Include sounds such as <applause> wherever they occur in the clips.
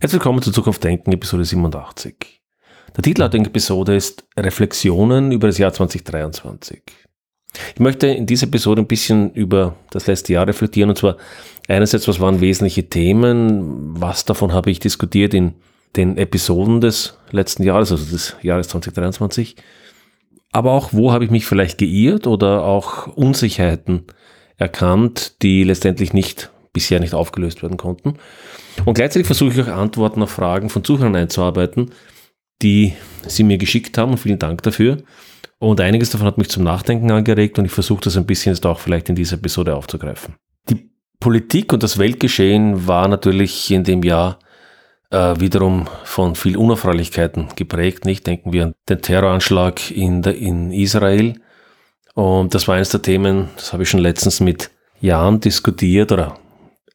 Herzlich willkommen zu Zukunft Denken, Episode 87. Der Titel der Episode ist Reflexionen über das Jahr 2023. Ich möchte in dieser Episode ein bisschen über das letzte Jahr reflektieren und zwar einerseits, was waren wesentliche Themen, was davon habe ich diskutiert in den Episoden des letzten Jahres, also des Jahres 2023, aber auch, wo habe ich mich vielleicht geirrt oder auch Unsicherheiten erkannt, die letztendlich nicht bisher nicht aufgelöst werden konnten. Und gleichzeitig versuche ich auch Antworten auf Fragen von Zuhörern einzuarbeiten, die sie mir geschickt haben und vielen Dank dafür. Und einiges davon hat mich zum Nachdenken angeregt und ich versuche das ein bisschen jetzt auch vielleicht in dieser Episode aufzugreifen. Die Politik und das Weltgeschehen war natürlich in dem Jahr äh, wiederum von viel Unerfreulichkeiten geprägt. Nicht denken wir an den Terroranschlag in, der, in Israel. Und das war eines der Themen, das habe ich schon letztens mit Jan diskutiert oder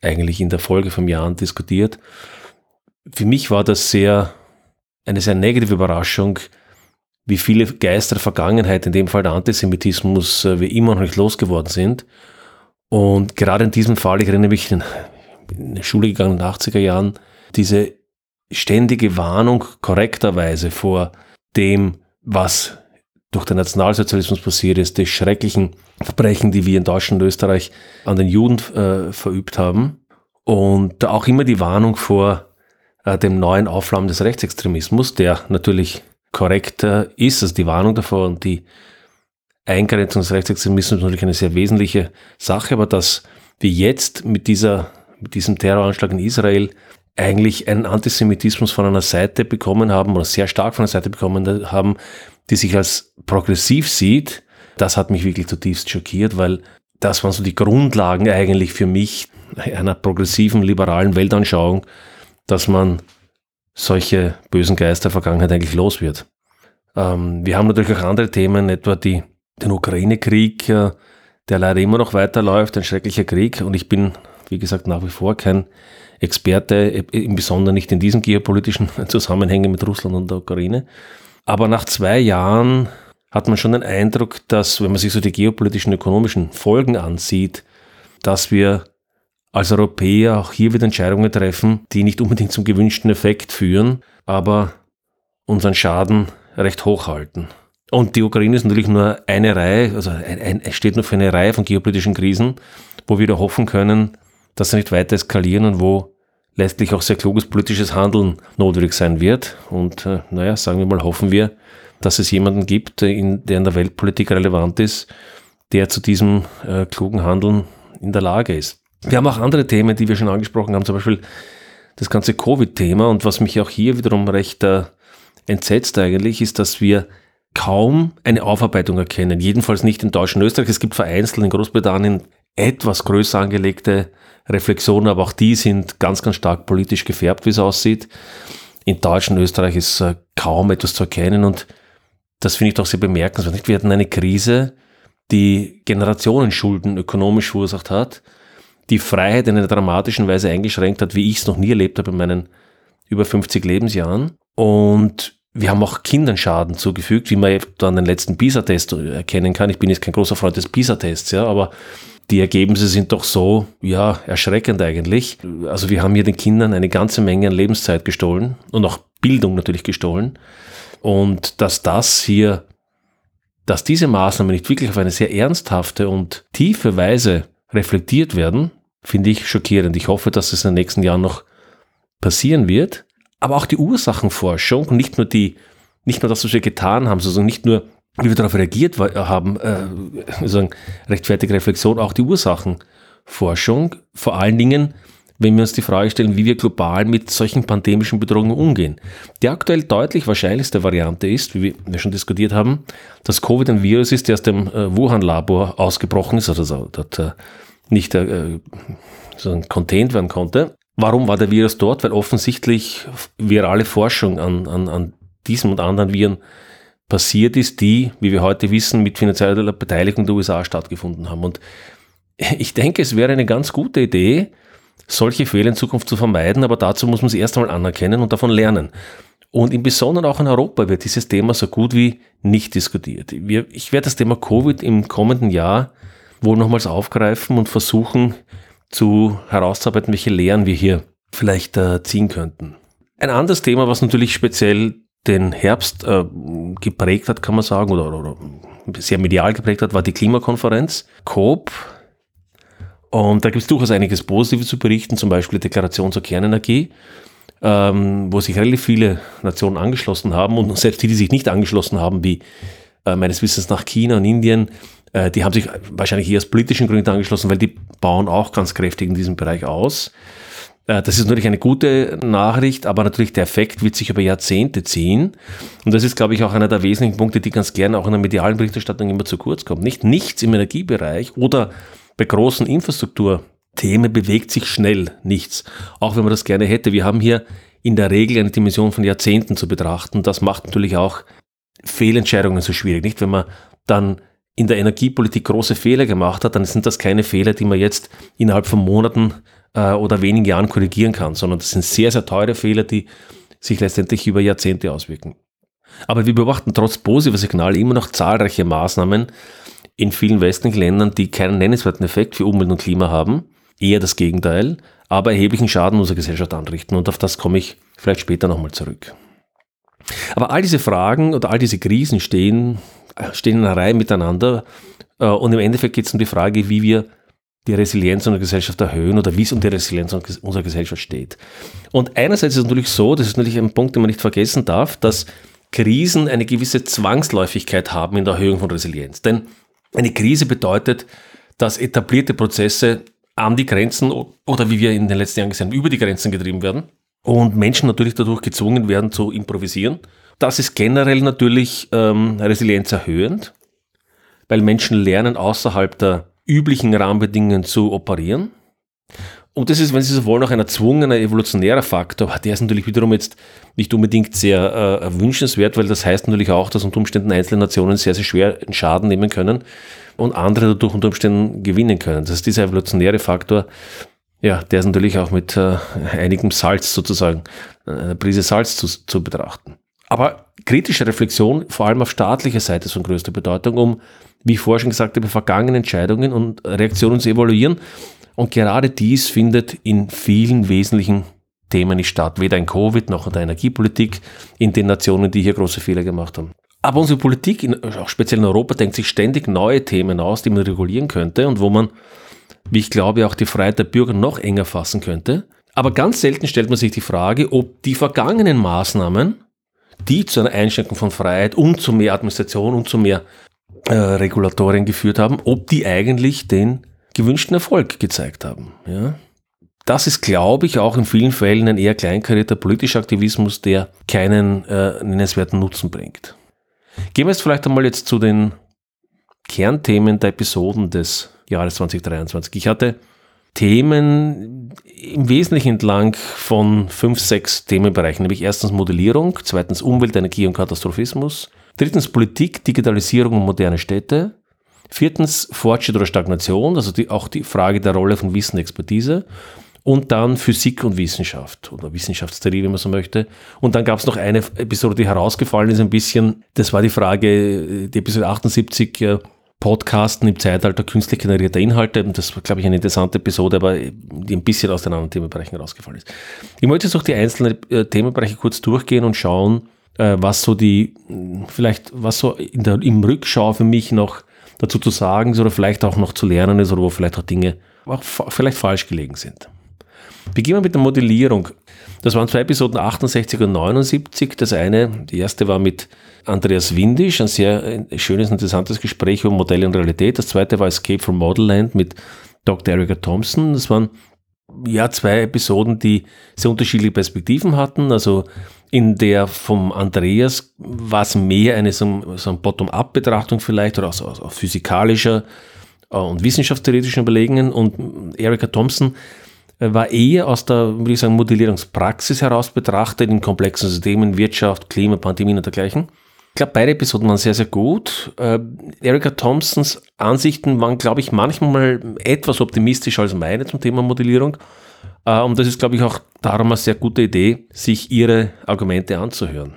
eigentlich in der Folge vom Jahren diskutiert. Für mich war das sehr, eine sehr negative Überraschung, wie viele Geister der Vergangenheit, in dem Fall der Antisemitismus, äh, wie immer noch nicht losgeworden sind. Und gerade in diesem Fall, ich erinnere mich, in die Schule gegangen in den 80er Jahren, diese ständige Warnung korrekterweise vor dem, was durch den Nationalsozialismus passiert ist, die schrecklichen Verbrechen, die wir in Deutschland und Österreich an den Juden äh, verübt haben. Und auch immer die Warnung vor äh, dem neuen Aufflammen des Rechtsextremismus, der natürlich korrekt äh, ist, also die Warnung davor und die Eingrenzung des Rechtsextremismus ist natürlich eine sehr wesentliche Sache, aber dass wir jetzt mit dieser, mit diesem Terroranschlag in Israel eigentlich einen Antisemitismus von einer Seite bekommen haben oder sehr stark von einer Seite bekommen haben, die sich als progressiv sieht, das hat mich wirklich zutiefst schockiert, weil das waren so die Grundlagen eigentlich für mich einer progressiven, liberalen Weltanschauung, dass man solche bösen Geister der Vergangenheit eigentlich los wird. Ähm, wir haben natürlich auch andere Themen, etwa die, den Ukraine-Krieg, äh, der leider immer noch weiterläuft, ein schrecklicher Krieg. Und ich bin, wie gesagt, nach wie vor kein Experte, im Besonderen nicht in diesen geopolitischen <laughs> Zusammenhängen mit Russland und der Ukraine. Aber nach zwei Jahren hat man schon den Eindruck, dass, wenn man sich so die geopolitischen, ökonomischen Folgen ansieht, dass wir als Europäer auch hier wieder Entscheidungen treffen, die nicht unbedingt zum gewünschten Effekt führen, aber unseren Schaden recht hoch halten. Und die Ukraine ist natürlich nur eine Reihe, also es steht nur für eine Reihe von geopolitischen Krisen, wo wir da hoffen können, dass sie nicht weiter eskalieren und wo letztlich auch sehr kluges politisches Handeln notwendig sein wird. Und äh, naja, sagen wir mal, hoffen wir, dass es jemanden gibt, in, der in der Weltpolitik relevant ist, der zu diesem äh, klugen Handeln in der Lage ist. Wir haben auch andere Themen, die wir schon angesprochen haben, zum Beispiel das ganze Covid-Thema. Und was mich auch hier wiederum recht äh, entsetzt eigentlich, ist, dass wir kaum eine Aufarbeitung erkennen. Jedenfalls nicht in Deutschland und Österreich. Es gibt vereinzelt in Großbritannien etwas größer angelegte Reflexionen, aber auch die sind ganz, ganz stark politisch gefärbt, wie es aussieht. In Deutschland Österreich ist äh, kaum etwas zu erkennen und das finde ich doch sehr bemerkenswert. Wir hatten eine Krise, die Generationenschulden ökonomisch verursacht hat, die Freiheit in einer dramatischen Weise eingeschränkt hat, wie ich es noch nie erlebt habe in meinen über 50 Lebensjahren. Und wir haben auch Kindern Schaden zugefügt, wie man dann den letzten PISA-Test erkennen kann. Ich bin jetzt kein großer Freund des PISA-Tests, ja, aber die Ergebnisse sind doch so, ja, erschreckend eigentlich. Also wir haben hier den Kindern eine ganze Menge an Lebenszeit gestohlen und auch Bildung natürlich gestohlen. Und dass das hier, dass diese Maßnahmen nicht wirklich auf eine sehr ernsthafte und tiefe Weise reflektiert werden, finde ich schockierend. Ich hoffe, dass es in den nächsten Jahren noch passieren wird. Aber auch die Ursachenforschung nicht nur die, nicht nur das, was wir getan haben, sondern nicht nur wie wir darauf reagiert haben, äh, sagen, rechtfertige Reflexion, auch die Ursachenforschung, vor allen Dingen, wenn wir uns die Frage stellen, wie wir global mit solchen pandemischen Bedrohungen umgehen. Die aktuell deutlich wahrscheinlichste Variante ist, wie wir schon diskutiert haben, dass Covid ein Virus ist, der aus dem äh, Wuhan-Labor ausgebrochen ist, also dort äh, nicht äh, so contained werden konnte. Warum war der Virus dort? Weil offensichtlich virale Forschung an, an, an diesem und anderen Viren passiert ist, die, wie wir heute wissen, mit finanzieller Beteiligung der USA stattgefunden haben. Und ich denke, es wäre eine ganz gute Idee, solche Fehler in Zukunft zu vermeiden, aber dazu muss man es erst einmal anerkennen und davon lernen. Und im Besonderen auch in Europa wird dieses Thema so gut wie nicht diskutiert. Ich werde das Thema Covid im kommenden Jahr wohl nochmals aufgreifen und versuchen zu herauszuarbeiten, welche Lehren wir hier vielleicht äh, ziehen könnten. Ein anderes Thema, was natürlich speziell den Herbst äh, geprägt hat, kann man sagen, oder, oder sehr medial geprägt hat, war die Klimakonferenz, COP. Und da gibt es durchaus einiges Positives zu berichten, zum Beispiel die Deklaration zur Kernenergie, ähm, wo sich relativ viele Nationen angeschlossen haben und selbst die, die sich nicht angeschlossen haben, wie äh, meines Wissens nach China und Indien, äh, die haben sich wahrscheinlich eher aus politischen Gründen angeschlossen, weil die bauen auch ganz kräftig in diesem Bereich aus. Äh, das ist natürlich eine gute Nachricht, aber natürlich der Effekt wird sich über Jahrzehnte ziehen. Und das ist, glaube ich, auch einer der wesentlichen Punkte, die ganz gerne auch in der medialen Berichterstattung immer zu kurz kommen. Nicht nichts im Energiebereich oder bei großen Infrastrukturthemen bewegt sich schnell nichts. Auch wenn man das gerne hätte. Wir haben hier in der Regel eine Dimension von Jahrzehnten zu betrachten. Das macht natürlich auch Fehlentscheidungen so schwierig. Nicht, wenn man dann in der Energiepolitik große Fehler gemacht hat, dann sind das keine Fehler, die man jetzt innerhalb von Monaten äh, oder wenigen Jahren korrigieren kann, sondern das sind sehr, sehr teure Fehler, die sich letztendlich über Jahrzehnte auswirken. Aber wir beobachten trotz positiver Signale immer noch zahlreiche Maßnahmen in vielen westlichen Ländern, die keinen nennenswerten Effekt für Umwelt und Klima haben, eher das Gegenteil, aber erheblichen Schaden unserer Gesellschaft anrichten. Und auf das komme ich vielleicht später nochmal zurück. Aber all diese Fragen oder all diese Krisen stehen, stehen in einer Reihe miteinander. Äh, und im Endeffekt geht es um die Frage, wie wir die Resilienz unserer Gesellschaft erhöhen oder wie es um die Resilienz unserer Gesellschaft steht. Und einerseits ist es natürlich so, das ist natürlich ein Punkt, den man nicht vergessen darf, dass Krisen eine gewisse Zwangsläufigkeit haben in der Erhöhung von Resilienz. Denn eine Krise bedeutet, dass etablierte Prozesse an die Grenzen oder wie wir in den letzten Jahren gesehen haben, über die Grenzen getrieben werden und Menschen natürlich dadurch gezwungen werden zu improvisieren. Das ist generell natürlich ähm, Resilienz erhöhend, weil Menschen lernen außerhalb der üblichen Rahmenbedingungen zu operieren. Und das ist, wenn Sie so wollen, auch ein erzwungener evolutionärer Faktor. Der ist natürlich wiederum jetzt nicht unbedingt sehr äh, wünschenswert, weil das heißt natürlich auch, dass unter Umständen einzelne Nationen sehr, sehr schwer Schaden nehmen können und andere dadurch unter Umständen gewinnen können. Das ist dieser evolutionäre Faktor, ja, der ist natürlich auch mit äh, einigem Salz sozusagen, äh, einer Prise Salz zu, zu betrachten. Aber kritische Reflexion, vor allem auf staatlicher Seite, ist von größter Bedeutung, um wie ich vorher schon gesagt habe, vergangene Entscheidungen und Reaktionen zu evaluieren. Und gerade dies findet in vielen wesentlichen Themen nicht statt, weder in Covid noch in der Energiepolitik, in den Nationen, die hier große Fehler gemacht haben. Aber unsere Politik, in, auch speziell in Europa, denkt sich ständig neue Themen aus, die man regulieren könnte und wo man, wie ich glaube, auch die Freiheit der Bürger noch enger fassen könnte. Aber ganz selten stellt man sich die Frage, ob die vergangenen Maßnahmen, die zu einer Einschränkung von Freiheit und zu mehr Administration und zu mehr äh, Regulatorien geführt haben, ob die eigentlich den gewünschten Erfolg gezeigt haben. Ja? Das ist, glaube ich, auch in vielen Fällen ein eher kleinkarierter politischer Aktivismus, der keinen äh, nennenswerten Nutzen bringt. Gehen wir jetzt vielleicht einmal jetzt zu den Kernthemen der Episoden des Jahres 2023. Ich hatte Themen im Wesentlichen entlang von fünf, sechs Themenbereichen, nämlich erstens Modellierung, zweitens Umwelt, Energie und Katastrophismus, Drittens Politik, Digitalisierung und moderne Städte. Viertens Fortschritt oder Stagnation, also die, auch die Frage der Rolle von Wissen und Expertise. Und dann Physik und Wissenschaft oder Wissenschaftstheorie, wenn man so möchte. Und dann gab es noch eine Episode, die herausgefallen ist ein bisschen. Das war die Frage, die Episode 78, Podcasten im Zeitalter künstlich generierter Inhalte. Das war, glaube ich, eine interessante Episode, aber die ein bisschen aus den anderen Themenbereichen herausgefallen ist. Ich möchte jetzt auch die einzelnen äh, Themenbereiche kurz durchgehen und schauen, äh, was so die, vielleicht, was so in der, im Rückschau für mich noch dazu zu sagen ist oder vielleicht auch noch zu lernen ist oder wo vielleicht auch Dinge auch vielleicht falsch gelegen sind. Beginnen wir mit der Modellierung. Das waren zwei Episoden 68 und 79. Das eine, die erste war mit Andreas Windisch, ein sehr schönes, interessantes Gespräch über Modelle und Realität. Das zweite war Escape from Modelland mit Dr. Erika Thompson. Das waren ja zwei Episoden, die sehr unterschiedliche Perspektiven hatten. Also in der vom Andreas war es mehr eine so, so Bottom-up-Betrachtung vielleicht oder aus, aus, aus physikalischer äh, und wissenschaftstheoretischen Überlegungen und Erika Thompson äh, war eher aus der, würde ich sagen, Modellierungspraxis heraus betrachtet in komplexen Systemen, Wirtschaft, Klima, Pandemien und dergleichen. Ich glaube, beide Episoden waren sehr, sehr gut. Äh, Erika Thompsons Ansichten waren, glaube ich, manchmal etwas optimistischer als meine zum Thema Modellierung. Äh, und das ist, glaube ich, auch darum eine sehr gute Idee, sich ihre Argumente anzuhören.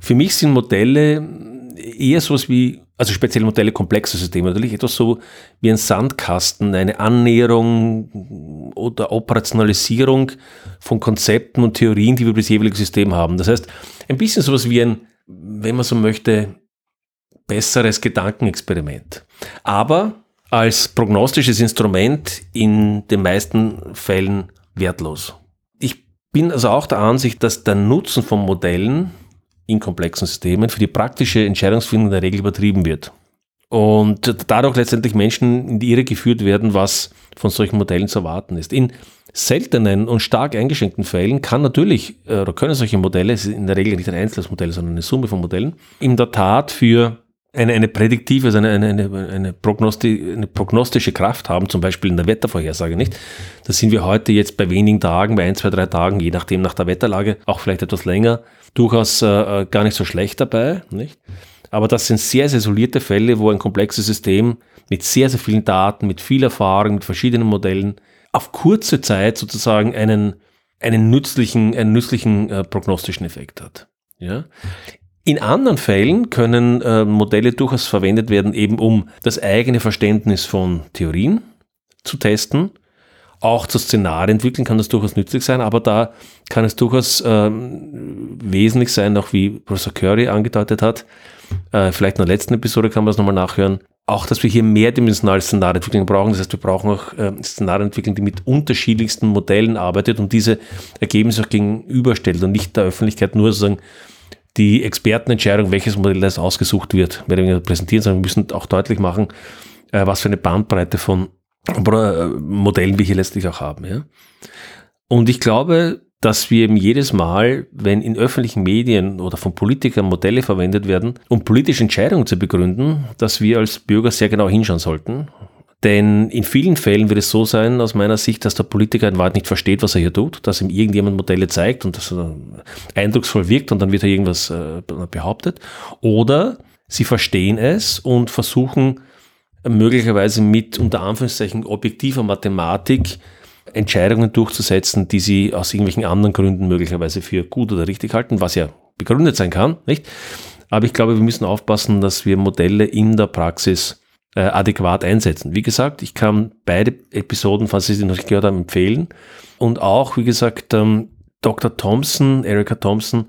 Für mich sind Modelle eher sowas wie also spezielle Modelle komplexer Systeme, natürlich etwas so wie ein Sandkasten, eine Annäherung oder Operationalisierung von Konzepten und Theorien, die wir über das jeweilige System haben. Das heißt, ein bisschen sowas wie ein, wenn man so möchte, besseres Gedankenexperiment. Aber als prognostisches Instrument in den meisten Fällen wertlos. Ich bin also auch der Ansicht, dass der Nutzen von Modellen in komplexen Systemen für die praktische Entscheidungsfindung in der Regel übertrieben wird. Und dadurch letztendlich Menschen in die Irre geführt werden, was von solchen Modellen zu erwarten ist. In seltenen und stark eingeschränkten Fällen kann natürlich äh, oder können solche Modelle, es ist in der Regel nicht ein einzelnes Modell, sondern eine Summe von Modellen, in der Tat für eine, eine prädiktive, also eine, eine, eine, Prognosti eine prognostische Kraft haben, zum Beispiel in der Wettervorhersage, nicht? Da sind wir heute jetzt bei wenigen Tagen, bei ein, zwei, drei Tagen, je nachdem nach der Wetterlage, auch vielleicht etwas länger, durchaus äh, gar nicht so schlecht dabei, nicht? Aber das sind sehr, sehr isolierte Fälle, wo ein komplexes System mit sehr, sehr vielen Daten, mit viel Erfahrung, mit verschiedenen Modellen auf kurze Zeit sozusagen einen, einen nützlichen, einen nützlichen äh, prognostischen Effekt hat. Ja? In anderen Fällen können äh, Modelle durchaus verwendet werden, eben um das eigene Verständnis von Theorien zu testen. Auch zu Szenarien entwickeln kann das durchaus nützlich sein, aber da kann es durchaus äh, wesentlich sein, auch wie Professor Curry angedeutet hat. Äh, vielleicht in der letzten Episode kann man das nochmal nachhören. Auch, dass wir hier mehrdimensionale Szenarienentwicklung brauchen. Das heißt, wir brauchen auch äh, Szenarienentwicklung, die mit unterschiedlichsten Modellen arbeitet und diese Ergebnisse auch gegenüberstellt und nicht der Öffentlichkeit nur sozusagen die Expertenentscheidung, welches Modell das ausgesucht wird, mehr oder präsentieren, sondern wir müssen auch deutlich machen, äh, was für eine Bandbreite von äh, Modellen wir hier letztlich auch haben. Ja? Und ich glaube, dass wir eben jedes Mal, wenn in öffentlichen Medien oder von Politikern Modelle verwendet werden, um politische Entscheidungen zu begründen, dass wir als Bürger sehr genau hinschauen sollten denn in vielen Fällen wird es so sein, aus meiner Sicht, dass der Politiker in Wahrheit nicht versteht, was er hier tut, dass ihm irgendjemand Modelle zeigt und das eindrucksvoll wirkt und dann wird er irgendwas äh, behauptet. Oder sie verstehen es und versuchen möglicherweise mit unter Anführungszeichen objektiver Mathematik Entscheidungen durchzusetzen, die sie aus irgendwelchen anderen Gründen möglicherweise für gut oder richtig halten, was ja begründet sein kann, nicht? Aber ich glaube, wir müssen aufpassen, dass wir Modelle in der Praxis äh, adäquat einsetzen. Wie gesagt, ich kann beide Episoden, falls Sie sie noch nicht gehört haben, empfehlen. Und auch, wie gesagt, ähm, Dr. Thompson, Erika Thompson,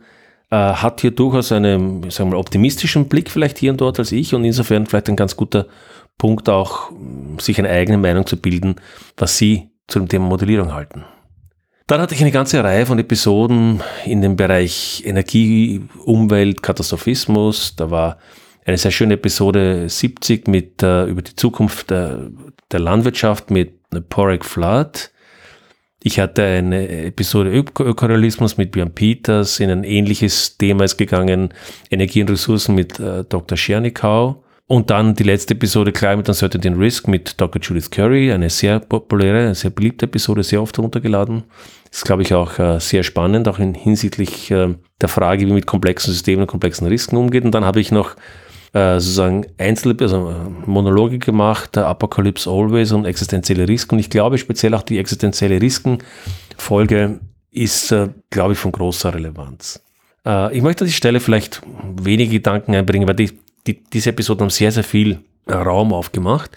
äh, hat hier durchaus einen sagen wir, optimistischen Blick vielleicht hier und dort als ich und insofern vielleicht ein ganz guter Punkt auch, sich eine eigene Meinung zu bilden, was Sie zu dem Thema Modellierung halten. Dann hatte ich eine ganze Reihe von Episoden in dem Bereich Energie, Umwelt, Katastrophismus. Da war eine sehr schöne Episode 70 mit, äh, über die Zukunft der, der Landwirtschaft mit Porek Flood. Ich hatte eine Episode Ökorealismus mit Björn Peters, in ein ähnliches Thema ist gegangen, Energie und Ressourcen mit äh, Dr. Schernikau. Und dann die letzte Episode Climate Uncertainty and Risk mit Dr. Judith Curry, eine sehr populäre, sehr beliebte Episode, sehr oft heruntergeladen. Ist, glaube ich, auch äh, sehr spannend, auch in hinsichtlich äh, der Frage, wie mit komplexen Systemen und komplexen Risiken umgeht. Und dann habe ich noch äh, sozusagen Einzel also äh, Monologe gemacht, Apocalypse Always und existenzielle Risiken. Und ich glaube speziell auch die existenzielle Risiken-Folge ist, äh, glaube ich, von großer Relevanz. Ich möchte an die Stelle vielleicht wenige Gedanken einbringen, weil die, die, diese Episoden haben sehr, sehr viel Raum aufgemacht.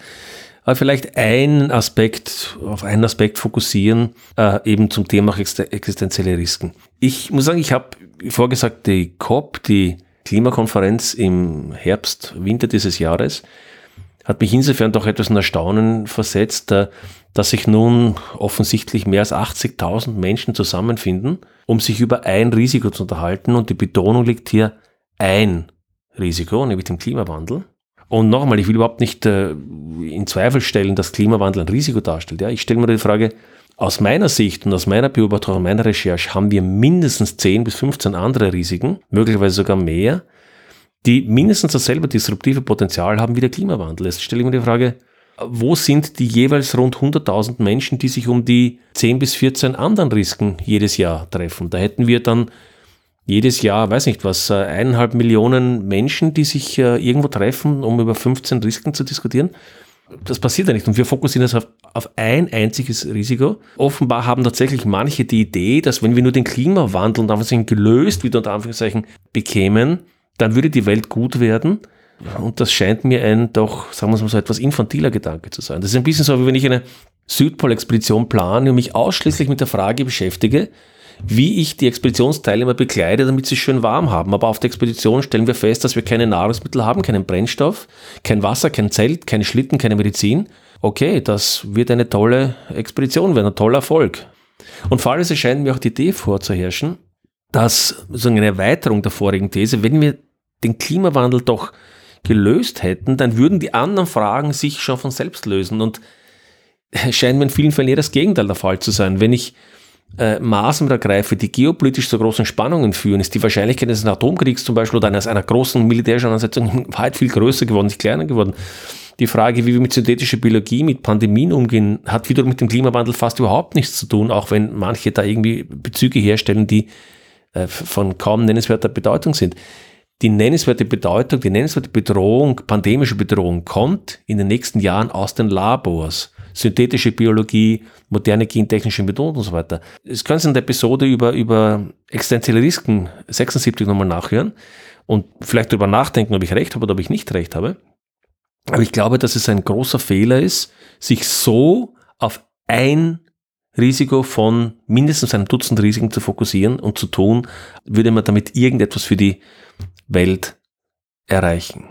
Aber vielleicht einen Aspekt, auf einen Aspekt fokussieren, äh, eben zum Thema existenzielle Risiken. Ich muss sagen, ich habe vorgesagt, die COP, die Klimakonferenz im Herbst, Winter dieses Jahres hat mich insofern doch etwas in Erstaunen versetzt, äh, dass sich nun offensichtlich mehr als 80.000 Menschen zusammenfinden, um sich über ein Risiko zu unterhalten. Und die Betonung liegt hier ein Risiko, nämlich dem Klimawandel. Und nochmal, ich will überhaupt nicht äh, in Zweifel stellen, dass Klimawandel ein Risiko darstellt. Ja, ich stelle mir die Frage, aus meiner Sicht und aus meiner Beobachtung und meiner Recherche haben wir mindestens 10 bis 15 andere Risiken, möglicherweise sogar mehr, die mindestens dasselbe disruptive Potenzial haben wie der Klimawandel. Jetzt stelle ich mir die Frage, wo sind die jeweils rund 100.000 Menschen, die sich um die 10 bis 14 anderen Risiken jedes Jahr treffen? Da hätten wir dann jedes Jahr, weiß nicht was, äh, eineinhalb Millionen Menschen, die sich äh, irgendwo treffen, um über 15 Risiken zu diskutieren das passiert ja nicht. Und wir fokussieren das auf, auf ein einziges Risiko. Offenbar haben tatsächlich manche die Idee, dass wenn wir nur den Klimawandel unter Anführungszeichen gelöst, wieder unter Anführungszeichen, bekämen, dann würde die Welt gut werden. Und das scheint mir ein doch, sagen wir es mal so, etwas infantiler Gedanke zu sein. Das ist ein bisschen so, wie wenn ich eine Südpol-Expedition plane und mich ausschließlich mit der Frage beschäftige, wie ich die Expeditionsteilnehmer bekleide, damit sie schön warm haben. Aber auf der Expedition stellen wir fest, dass wir keine Nahrungsmittel haben, keinen Brennstoff, kein Wasser, kein Zelt, keine Schlitten, keine Medizin. Okay, das wird eine tolle Expedition werden, ein toller Erfolg. Und vor allem erscheint mir auch die Idee vorzuherrschen, dass so eine Erweiterung der vorigen These, wenn wir den Klimawandel doch gelöst hätten, dann würden die anderen Fragen sich schon von selbst lösen. Und scheint mir in vielen Fällen eher das Gegenteil der Fall zu sein. Wenn ich äh, Maßnahmen ergreife, die geopolitisch zu großen Spannungen führen, ist die Wahrscheinlichkeit eines Atomkriegs zum Beispiel oder eines einer großen militärischen Ansetzung <laughs> weit viel größer geworden, nicht kleiner geworden. Die Frage, wie wir mit synthetischer Biologie, mit Pandemien umgehen, hat wiederum mit dem Klimawandel fast überhaupt nichts zu tun, auch wenn manche da irgendwie Bezüge herstellen, die äh, von kaum nennenswerter Bedeutung sind. Die nennenswerte Bedeutung, die nennenswerte Bedrohung, pandemische Bedrohung kommt in den nächsten Jahren aus den Labors synthetische Biologie, moderne gentechnische Methoden und so weiter. Das können Sie in der Episode über, über existenzielle Risiken 76 nochmal nachhören und vielleicht darüber nachdenken, ob ich recht habe oder ob ich nicht recht habe. Aber ich glaube, dass es ein großer Fehler ist, sich so auf ein Risiko von mindestens einem Dutzend Risiken zu fokussieren und zu tun, würde man damit irgendetwas für die Welt erreichen.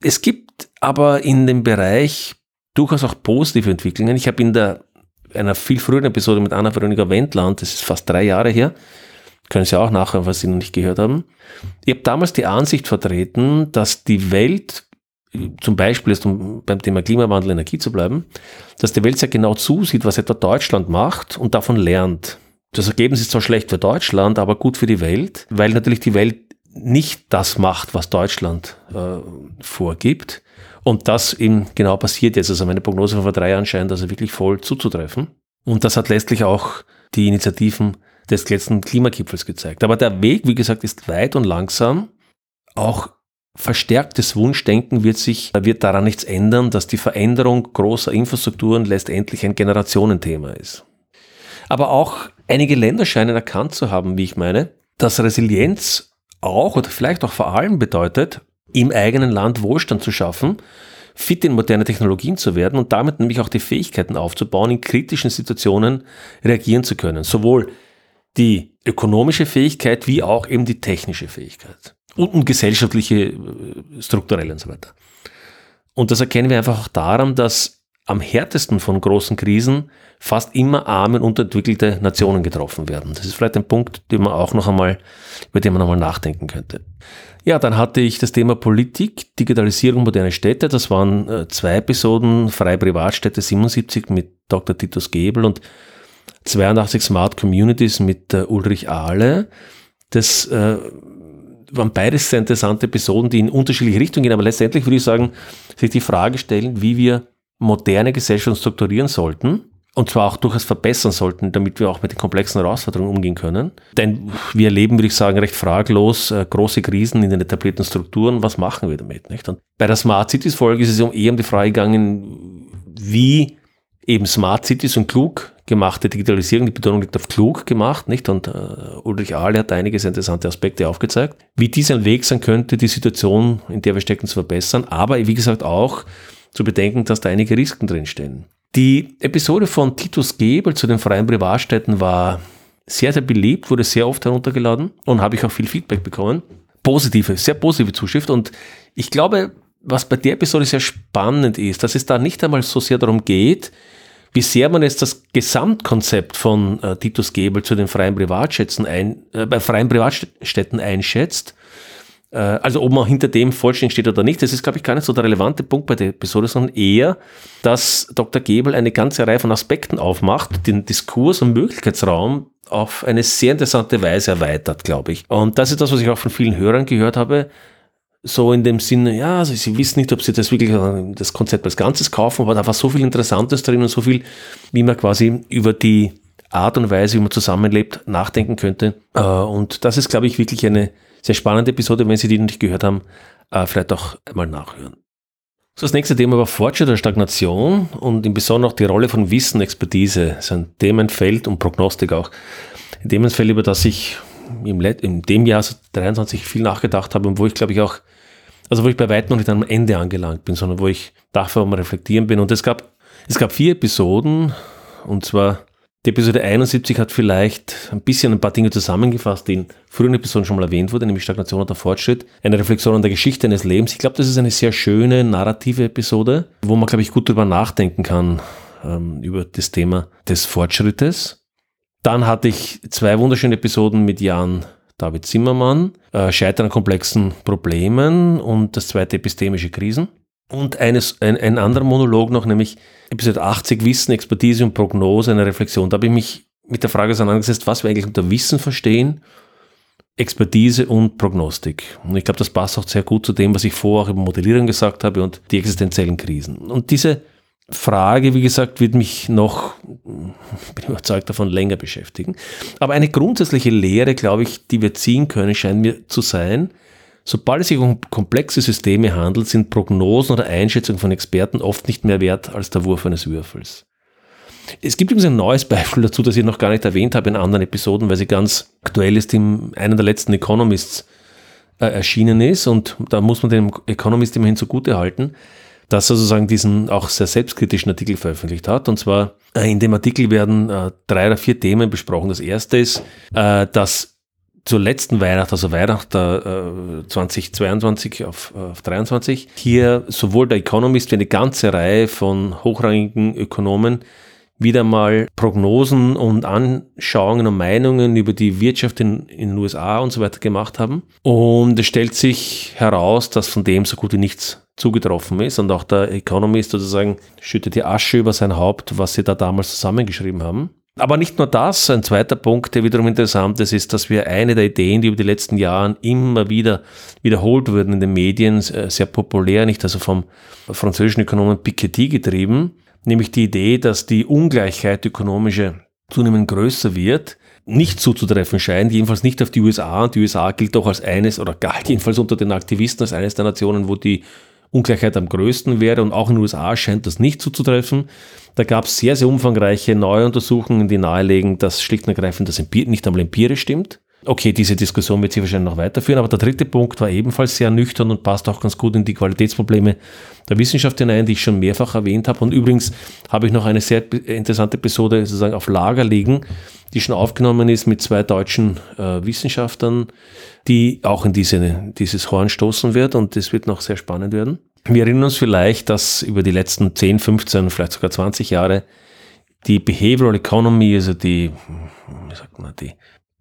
Es gibt aber in dem Bereich durchaus auch positive Entwicklungen. Ich habe in der, einer viel früheren Episode mit Anna-Veronika Wendland, das ist fast drei Jahre her, können Sie auch nachhören, was Sie noch nicht gehört haben. Ich habe damals die Ansicht vertreten, dass die Welt, zum Beispiel ist, um beim Thema Klimawandel Energie zu bleiben, dass die Welt sehr genau zusieht, was etwa Deutschland macht und davon lernt. Das Ergebnis ist zwar schlecht für Deutschland, aber gut für die Welt, weil natürlich die Welt nicht das macht, was Deutschland äh, vorgibt. Und das eben genau passiert jetzt. Also meine Prognose von vor drei Jahren scheint also wirklich voll zuzutreffen. Und das hat letztlich auch die Initiativen des letzten Klimagipfels gezeigt. Aber der Weg, wie gesagt, ist weit und langsam. Auch verstärktes Wunschdenken wird sich, wird daran nichts ändern, dass die Veränderung großer Infrastrukturen letztendlich ein Generationenthema ist. Aber auch einige Länder scheinen erkannt zu haben, wie ich meine, dass Resilienz auch oder vielleicht auch vor allem bedeutet, im eigenen Land Wohlstand zu schaffen, fit in moderne Technologien zu werden und damit nämlich auch die Fähigkeiten aufzubauen, in kritischen Situationen reagieren zu können. Sowohl die ökonomische Fähigkeit wie auch eben die technische Fähigkeit und, gesellschaftliche, äh, strukturelle und so weiter. Und das erkennen wir einfach auch daran, dass am härtesten von großen Krisen fast immer arme und unterentwickelte Nationen getroffen werden. Das ist vielleicht ein Punkt, den man auch noch einmal, über den man noch einmal nachdenken könnte. Ja, dann hatte ich das Thema Politik, Digitalisierung, moderne Städte. Das waren äh, zwei Episoden, Freie Privatstädte 77 mit Dr. Titus Gebel und 82 Smart Communities mit äh, Ulrich Ahle. Das äh, waren beides sehr interessante Episoden, die in unterschiedliche Richtungen gehen, aber letztendlich würde ich sagen, sich die Frage stellen, wie wir moderne Gesellschaft strukturieren sollten und zwar auch durchaus verbessern sollten, damit wir auch mit den komplexen Herausforderungen umgehen können. Denn wir erleben, würde ich sagen, recht fraglos äh, große Krisen in den etablierten Strukturen. Was machen wir damit? Nicht? Und bei der Smart Cities Folge ist es eher um die Frage gegangen, wie eben Smart Cities und klug gemachte Digitalisierung, die Betonung liegt auf klug gemacht, nicht? Und äh, Ulrich Ahle hat einige sehr interessante Aspekte aufgezeigt, wie dies ein Weg sein könnte, die Situation, in der wir stecken, zu verbessern, aber wie gesagt auch zu bedenken, dass da einige Risiken drinstehen. Die Episode von Titus Gebel zu den freien Privatstädten war sehr, sehr beliebt, wurde sehr oft heruntergeladen und habe ich auch viel Feedback bekommen. Positive, sehr positive Zuschrift und ich glaube, was bei der Episode sehr spannend ist, dass es da nicht einmal so sehr darum geht, wie sehr man jetzt das Gesamtkonzept von äh, Titus Gebel zu den freien Privatstädten ein, äh, bei freien Privatstädten einschätzt, also ob man hinter dem vollständig steht oder nicht, das ist, glaube ich, gar nicht so der relevante Punkt bei der Episode, sondern eher, dass Dr. Gebel eine ganze Reihe von Aspekten aufmacht, den Diskurs und Möglichkeitsraum auf eine sehr interessante Weise erweitert, glaube ich. Und das ist das, was ich auch von vielen Hörern gehört habe, so in dem Sinne, ja, also sie wissen nicht, ob sie das wirklich äh, das Konzept als Ganzes kaufen, aber da war so viel Interessantes drin und so viel, wie man quasi über die Art und Weise, wie man zusammenlebt, nachdenken könnte. Äh, und das ist, glaube ich, wirklich eine sehr spannende Episode, wenn Sie die noch nicht gehört haben, äh, vielleicht auch einmal nachhören. So, das nächste Thema war Fortschritt oder Stagnation und im Besonderen auch die Rolle von Wissen, Expertise. Das ist ein Themenfeld und Prognostik auch. Ein Themenfeld, über das ich im, in dem Jahr 23 viel nachgedacht habe und wo ich glaube ich auch Also wo ich bei weitem noch nicht am Ende angelangt bin, sondern wo ich dafür mal reflektieren bin. Und es gab, es gab vier Episoden, und zwar die Episode 71 hat vielleicht ein bisschen ein paar Dinge zusammengefasst, die in früheren Episoden schon mal erwähnt wurde, nämlich Stagnation und der Fortschritt. Eine Reflexion an der Geschichte eines Lebens. Ich glaube, das ist eine sehr schöne narrative Episode, wo man, glaube ich, gut drüber nachdenken kann, ähm, über das Thema des Fortschrittes. Dann hatte ich zwei wunderschöne Episoden mit Jan David Zimmermann, äh, Scheitern an komplexen Problemen und das zweite epistemische Krisen. Und eines, ein, ein anderer Monolog noch, nämlich Episode 80, Wissen, Expertise und Prognose, eine Reflexion. Da habe ich mich mit der Frage auseinandergesetzt, was wir eigentlich unter Wissen verstehen, Expertise und Prognostik. Und ich glaube, das passt auch sehr gut zu dem, was ich vorher auch über Modellierung gesagt habe und die existenziellen Krisen. Und diese Frage, wie gesagt, wird mich noch, <laughs> bin überzeugt davon, länger beschäftigen. Aber eine grundsätzliche Lehre, glaube ich, die wir ziehen können, scheint mir zu sein, Sobald es sich um komplexe Systeme handelt, sind Prognosen oder Einschätzungen von Experten oft nicht mehr wert als der Wurf eines Würfels. Es gibt übrigens ein neues Beispiel dazu, das ich noch gar nicht erwähnt habe in anderen Episoden, weil sie ganz aktuell ist, in einer der letzten Economists äh, erschienen ist und da muss man dem Economist immerhin zugute halten, dass er sozusagen diesen auch sehr selbstkritischen Artikel veröffentlicht hat. Und zwar äh, in dem Artikel werden äh, drei oder vier Themen besprochen. Das erste ist, äh, dass zur letzten Weihnacht, also Weihnachten äh, 2022 auf, auf 23, hier sowohl der Economist wie eine ganze Reihe von hochrangigen Ökonomen wieder mal Prognosen und Anschauungen und Meinungen über die Wirtschaft in, in den USA und so weiter gemacht haben. Und es stellt sich heraus, dass von dem so gut wie nichts zugetroffen ist. Und auch der Economist sozusagen schüttet die Asche über sein Haupt, was sie da damals zusammengeschrieben haben. Aber nicht nur das, ein zweiter Punkt, der wiederum interessant ist, ist, dass wir eine der Ideen, die über die letzten Jahre immer wieder wiederholt wurden in den Medien, äh, sehr populär, nicht also vom französischen Ökonomen Piketty getrieben, nämlich die Idee, dass die Ungleichheit ökonomische zunehmend größer wird, nicht zuzutreffen scheint, jedenfalls nicht auf die USA. Und die USA gilt doch als eines, oder galt jedenfalls unter den Aktivisten als eines der Nationen, wo die Ungleichheit am größten wäre. Und auch in den USA scheint das nicht zuzutreffen. Da gab es sehr, sehr umfangreiche neue Untersuchungen, die nahelegen, dass schlicht und ergreifend das nicht einmal empirisch stimmt. Okay, diese Diskussion wird sich wahrscheinlich noch weiterführen, aber der dritte Punkt war ebenfalls sehr nüchtern und passt auch ganz gut in die Qualitätsprobleme der Wissenschaft hinein, die ich schon mehrfach erwähnt habe. Und übrigens habe ich noch eine sehr interessante Episode sozusagen auf Lager liegen, die schon aufgenommen ist mit zwei deutschen äh, Wissenschaftlern, die auch in diese, dieses Horn stoßen wird und das wird noch sehr spannend werden. Wir erinnern uns vielleicht, dass über die letzten 10, 15, vielleicht sogar 20 Jahre die Behavioral Economy, also die, wie sagt man, die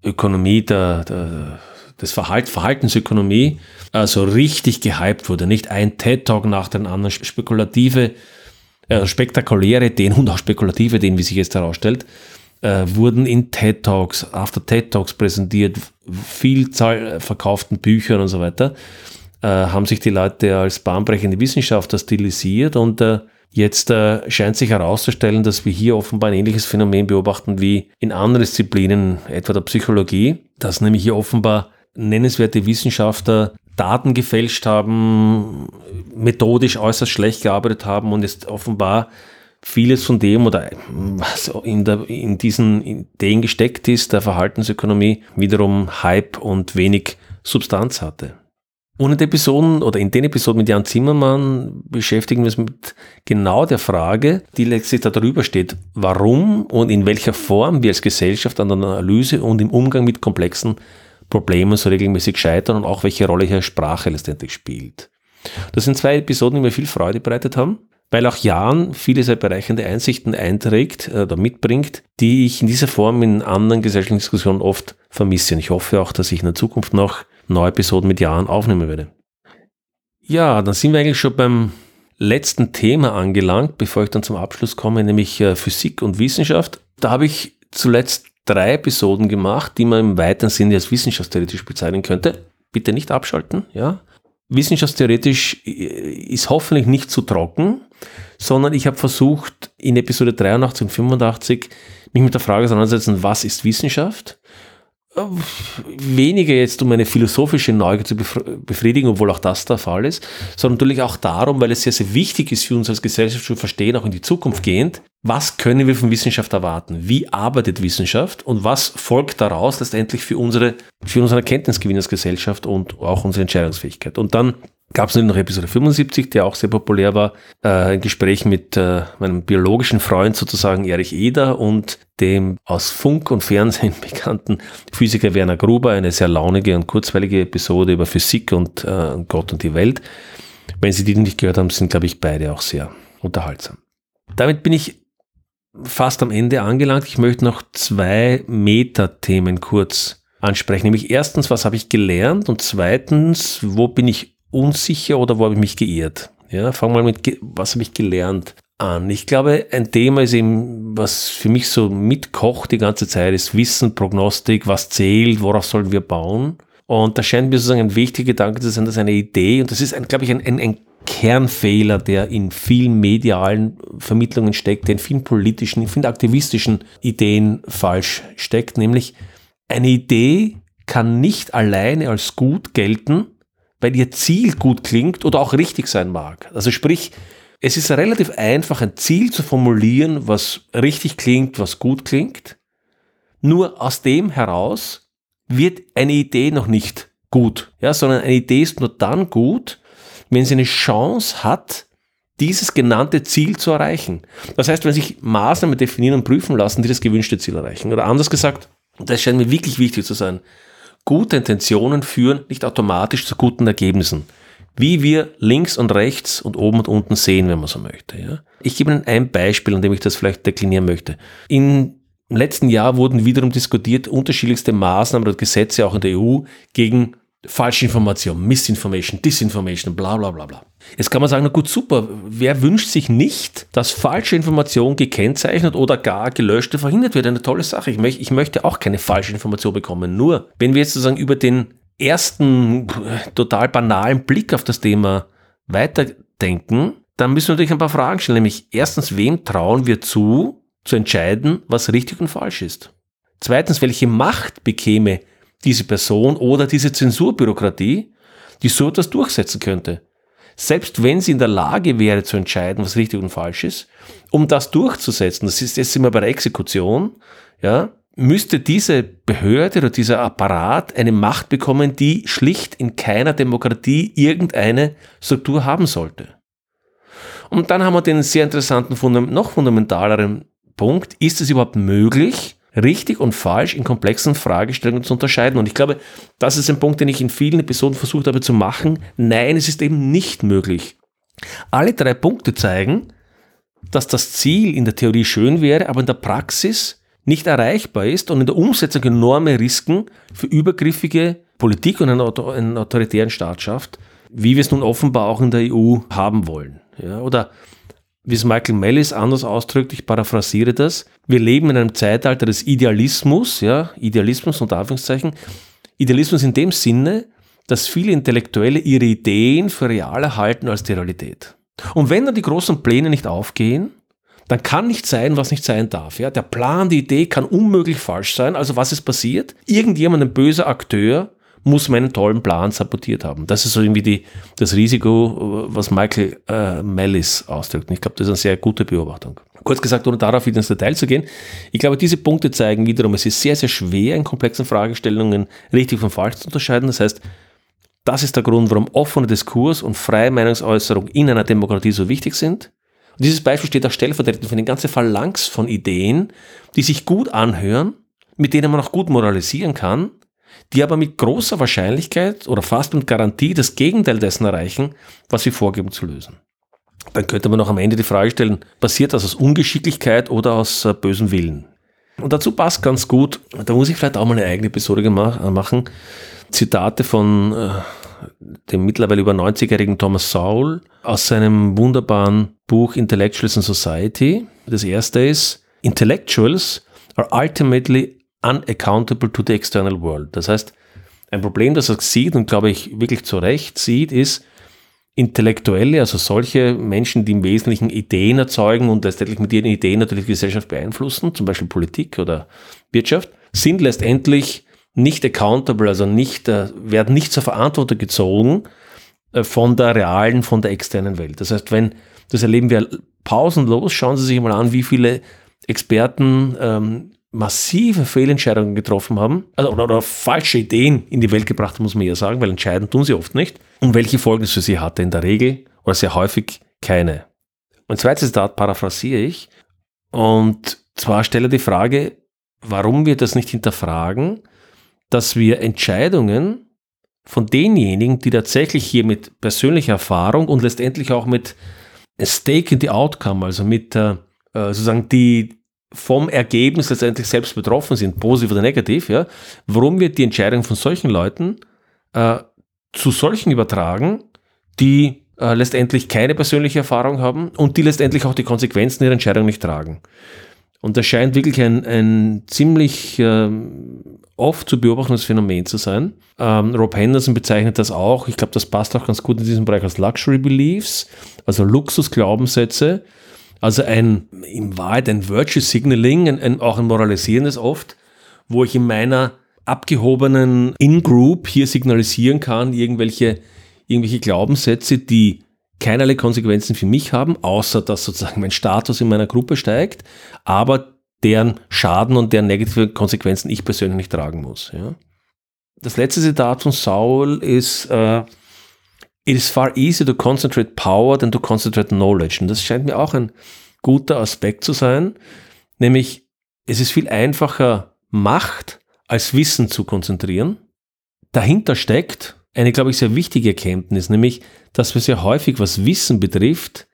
Ökonomie der, der des Verhalt, Verhaltensökonomie, also richtig gehypt wurde. Nicht ein TED-Talk nach dem anderen, spekulative, äh, spektakuläre Ideen und auch spekulative Ideen, wie sich jetzt herausstellt, äh, wurden in TED-Talks, after TED-Talks präsentiert, Vielzahl verkauften Büchern und so weiter äh, haben sich die Leute als bahnbrechende Wissenschaftler stilisiert und äh, jetzt äh, scheint sich herauszustellen, dass wir hier offenbar ein ähnliches Phänomen beobachten wie in anderen Disziplinen, etwa der Psychologie, dass nämlich hier offenbar nennenswerte Wissenschaftler Daten gefälscht haben, methodisch äußerst schlecht gearbeitet haben und jetzt offenbar vieles von dem oder was in, der, in diesen Ideen gesteckt ist, der Verhaltensökonomie, wiederum Hype und wenig Substanz hatte. Und in den Episoden oder in den Episoden mit Jan Zimmermann beschäftigen wir uns mit genau der Frage, die letztlich darüber steht, warum und in welcher Form wir als Gesellschaft an der Analyse und im Umgang mit komplexen Problemen so regelmäßig scheitern und auch welche Rolle hier Sprache letztendlich spielt. Das sind zwei Episoden, die mir viel Freude bereitet haben, weil auch Jan viele sehr bereichernde Einsichten einträgt äh, oder mitbringt, die ich in dieser Form in anderen gesellschaftlichen Diskussionen oft vermisse. Und ich hoffe auch, dass ich in der Zukunft noch neue Episoden mit Jahren aufnehmen werde. Ja, dann sind wir eigentlich schon beim letzten Thema angelangt, bevor ich dann zum Abschluss komme, nämlich äh, Physik und Wissenschaft. Da habe ich zuletzt drei Episoden gemacht, die man im weiteren Sinne als wissenschaftstheoretisch bezeichnen könnte. Bitte nicht abschalten, ja. Wissenschaftstheoretisch äh, ist hoffentlich nicht zu trocken, sondern ich habe versucht, in Episode 83 und 85 mich mit der Frage auseinanderzusetzen, was ist Wissenschaft? Weniger jetzt um eine philosophische Neugier zu befriedigen, obwohl auch das der Fall ist, sondern natürlich auch darum, weil es sehr, sehr wichtig ist für uns als Gesellschaft zu verstehen, auch in die Zukunft gehend, was können wir von Wissenschaft erwarten? Wie arbeitet Wissenschaft? Und was folgt daraus letztendlich für unsere, für unseren Erkenntnisgewinn als Gesellschaft und auch unsere Entscheidungsfähigkeit? Und dann gab es noch Episode 75, der auch sehr populär war, äh, ein Gespräch mit äh, meinem biologischen Freund sozusagen Erich Eder und dem aus Funk und Fernsehen <laughs> bekannten Physiker Werner Gruber, eine sehr launige und kurzweilige Episode über Physik und äh, Gott und die Welt. Wenn Sie die nicht gehört haben, sind, glaube ich, beide auch sehr unterhaltsam. Damit bin ich fast am Ende angelangt. Ich möchte noch zwei Metathemen kurz ansprechen. Nämlich erstens, was habe ich gelernt? Und zweitens, wo bin ich unsicher oder wo habe ich mich geirrt? Ja, wir mal mit, was habe ich gelernt an? Ich glaube, ein Thema ist eben, was für mich so mitkocht die ganze Zeit, ist Wissen, Prognostik, was zählt, worauf sollen wir bauen? Und da scheint mir sozusagen ein wichtiger Gedanke zu sein, dass eine Idee, und das ist, ein, glaube ich, ein, ein, ein Kernfehler, der in vielen medialen Vermittlungen steckt, der in vielen politischen, in vielen aktivistischen Ideen falsch steckt, nämlich eine Idee kann nicht alleine als gut gelten, weil ihr Ziel gut klingt oder auch richtig sein mag. Also sprich, es ist relativ einfach, ein Ziel zu formulieren, was richtig klingt, was gut klingt. Nur aus dem heraus wird eine Idee noch nicht gut, ja, sondern eine Idee ist nur dann gut, wenn sie eine Chance hat, dieses genannte Ziel zu erreichen. Das heißt, wenn sich Maßnahmen definieren und prüfen lassen, die das gewünschte Ziel erreichen. Oder anders gesagt, das scheint mir wirklich wichtig zu sein gute Intentionen führen nicht automatisch zu guten Ergebnissen. Wie wir links und rechts und oben und unten sehen, wenn man so möchte. Ja? Ich gebe Ihnen ein Beispiel, an dem ich das vielleicht deklinieren möchte. In im letzten Jahr wurden wiederum diskutiert unterschiedlichste Maßnahmen oder Gesetze auch in der EU gegen Falschinformation, Misinformation, Disinformation, bla bla bla bla. Jetzt kann man sagen, na gut, super, wer wünscht sich nicht, dass falsche Information gekennzeichnet oder gar gelöschte verhindert wird? Eine tolle Sache. Ich, möch, ich möchte auch keine falsche Information bekommen. Nur, wenn wir jetzt sozusagen über den ersten total banalen Blick auf das Thema weiterdenken, dann müssen wir natürlich ein paar Fragen stellen. Nämlich erstens, wem trauen wir zu, zu entscheiden, was richtig und falsch ist? Zweitens, welche Macht bekäme diese Person oder diese Zensurbürokratie, die so etwas durchsetzen könnte. Selbst wenn sie in der Lage wäre zu entscheiden, was richtig und falsch ist, um das durchzusetzen, das ist jetzt immer bei der Exekution, ja, müsste diese Behörde oder dieser Apparat eine Macht bekommen, die schlicht in keiner Demokratie irgendeine Struktur haben sollte. Und dann haben wir den sehr interessanten, noch fundamentaleren Punkt, ist es überhaupt möglich, richtig und falsch in komplexen Fragestellungen zu unterscheiden. Und ich glaube, das ist ein Punkt, den ich in vielen Episoden versucht habe zu machen. Nein, es ist eben nicht möglich. Alle drei Punkte zeigen, dass das Ziel in der Theorie schön wäre, aber in der Praxis nicht erreichbar ist und in der Umsetzung enorme Risiken für übergriffige Politik und einen, autoritären Staat schafft, wie wir es nun offenbar auch in der EU haben wollen. Ja, oder wie es Michael Mellis anders ausdrückt, ich paraphrasiere das, wir leben in einem Zeitalter des Idealismus, ja, Idealismus unter Anführungszeichen, Idealismus in dem Sinne, dass viele Intellektuelle ihre Ideen für realer halten als die Realität. Und wenn dann die großen Pläne nicht aufgehen, dann kann nicht sein, was nicht sein darf. Ja? Der Plan, die Idee kann unmöglich falsch sein. Also was ist passiert? Irgendjemand, ein böser Akteur, muss meinen tollen Plan sabotiert haben. Das ist so irgendwie die, das Risiko, was Michael äh, Mellis ausdrückt. Und ich glaube, das ist eine sehr gute Beobachtung. Kurz gesagt, ohne darauf wieder ins Detail zu gehen, ich glaube, diese Punkte zeigen wiederum, es ist sehr, sehr schwer, in komplexen Fragestellungen richtig von falsch zu unterscheiden. Das heißt, das ist der Grund, warum offener Diskurs und freie Meinungsäußerung in einer Demokratie so wichtig sind. Und dieses Beispiel steht auch stellvertretend für eine ganze Phalanx von Ideen, die sich gut anhören, mit denen man auch gut moralisieren kann, die aber mit großer Wahrscheinlichkeit oder fast mit Garantie das Gegenteil dessen erreichen, was sie vorgeben zu lösen. Dann könnte man noch am Ende die Frage stellen, passiert das aus Ungeschicklichkeit oder aus äh, bösem Willen? Und dazu passt ganz gut, da muss ich vielleicht auch mal eine eigene Episode äh, machen, Zitate von äh, dem mittlerweile über 90-jährigen Thomas Sowell aus seinem wunderbaren Buch Intellectuals in Society. Das erste ist, Intellectuals are ultimately unaccountable to the external world. Das heißt, ein Problem, das er sieht und glaube ich wirklich zu Recht sieht, ist, Intellektuelle, also solche Menschen, die im Wesentlichen Ideen erzeugen und letztendlich mit ihren Ideen natürlich die Gesellschaft beeinflussen, zum Beispiel Politik oder Wirtschaft, sind letztendlich nicht accountable, also nicht, äh, werden nicht zur Verantwortung gezogen äh, von der realen, von der externen Welt. Das heißt, wenn, das erleben wir pausenlos, schauen Sie sich mal an, wie viele Experten ähm, massive Fehlentscheidungen getroffen haben, also, oder, oder, falsche Ideen in die Welt gebracht haben, muss man ja sagen, weil entscheiden tun sie oft nicht, und welche Folgen es für sie hatte. In der Regel oder sehr häufig keine. Und zweites Zitat paraphrasiere ich, und zwar stelle die Frage, warum wir das nicht hinterfragen, dass wir Entscheidungen von denjenigen, die tatsächlich hier mit persönlicher Erfahrung und letztendlich auch mit Stake in the Outcome, also mit äh, sozusagen die vom Ergebnis letztendlich selbst betroffen sind, positiv oder negativ, ja, warum wir die Entscheidung von solchen Leuten äh, zu solchen übertragen, die äh, letztendlich keine persönliche Erfahrung haben und die letztendlich auch die Konsequenzen ihrer Entscheidung nicht tragen. Und das scheint wirklich ein, ein ziemlich äh, oft zu beobachtendes Phänomen zu sein. Ähm, Rob Henderson bezeichnet das auch, ich glaube, das passt auch ganz gut in diesem Bereich als Luxury Beliefs, also Luxusglaubenssätze. Also ein, im Wahrheit ein Virtue Signaling, ein, ein, auch ein moralisierendes oft, wo ich in meiner abgehobenen In-Group hier signalisieren kann, irgendwelche, irgendwelche Glaubenssätze, die keinerlei Konsequenzen für mich haben, außer dass sozusagen mein Status in meiner Gruppe steigt, aber deren Schaden und deren negative Konsequenzen ich persönlich nicht tragen muss. Ja. Das letzte Zitat von Saul ist, uh, It is far easier to concentrate power than to concentrate knowledge. Und das scheint mir auch ein guter Aspekt zu sein, nämlich es ist viel einfacher, Macht als Wissen zu konzentrieren. Dahinter steckt eine, glaube ich, sehr wichtige Erkenntnis, nämlich, dass wir sehr häufig, was Wissen betrifft,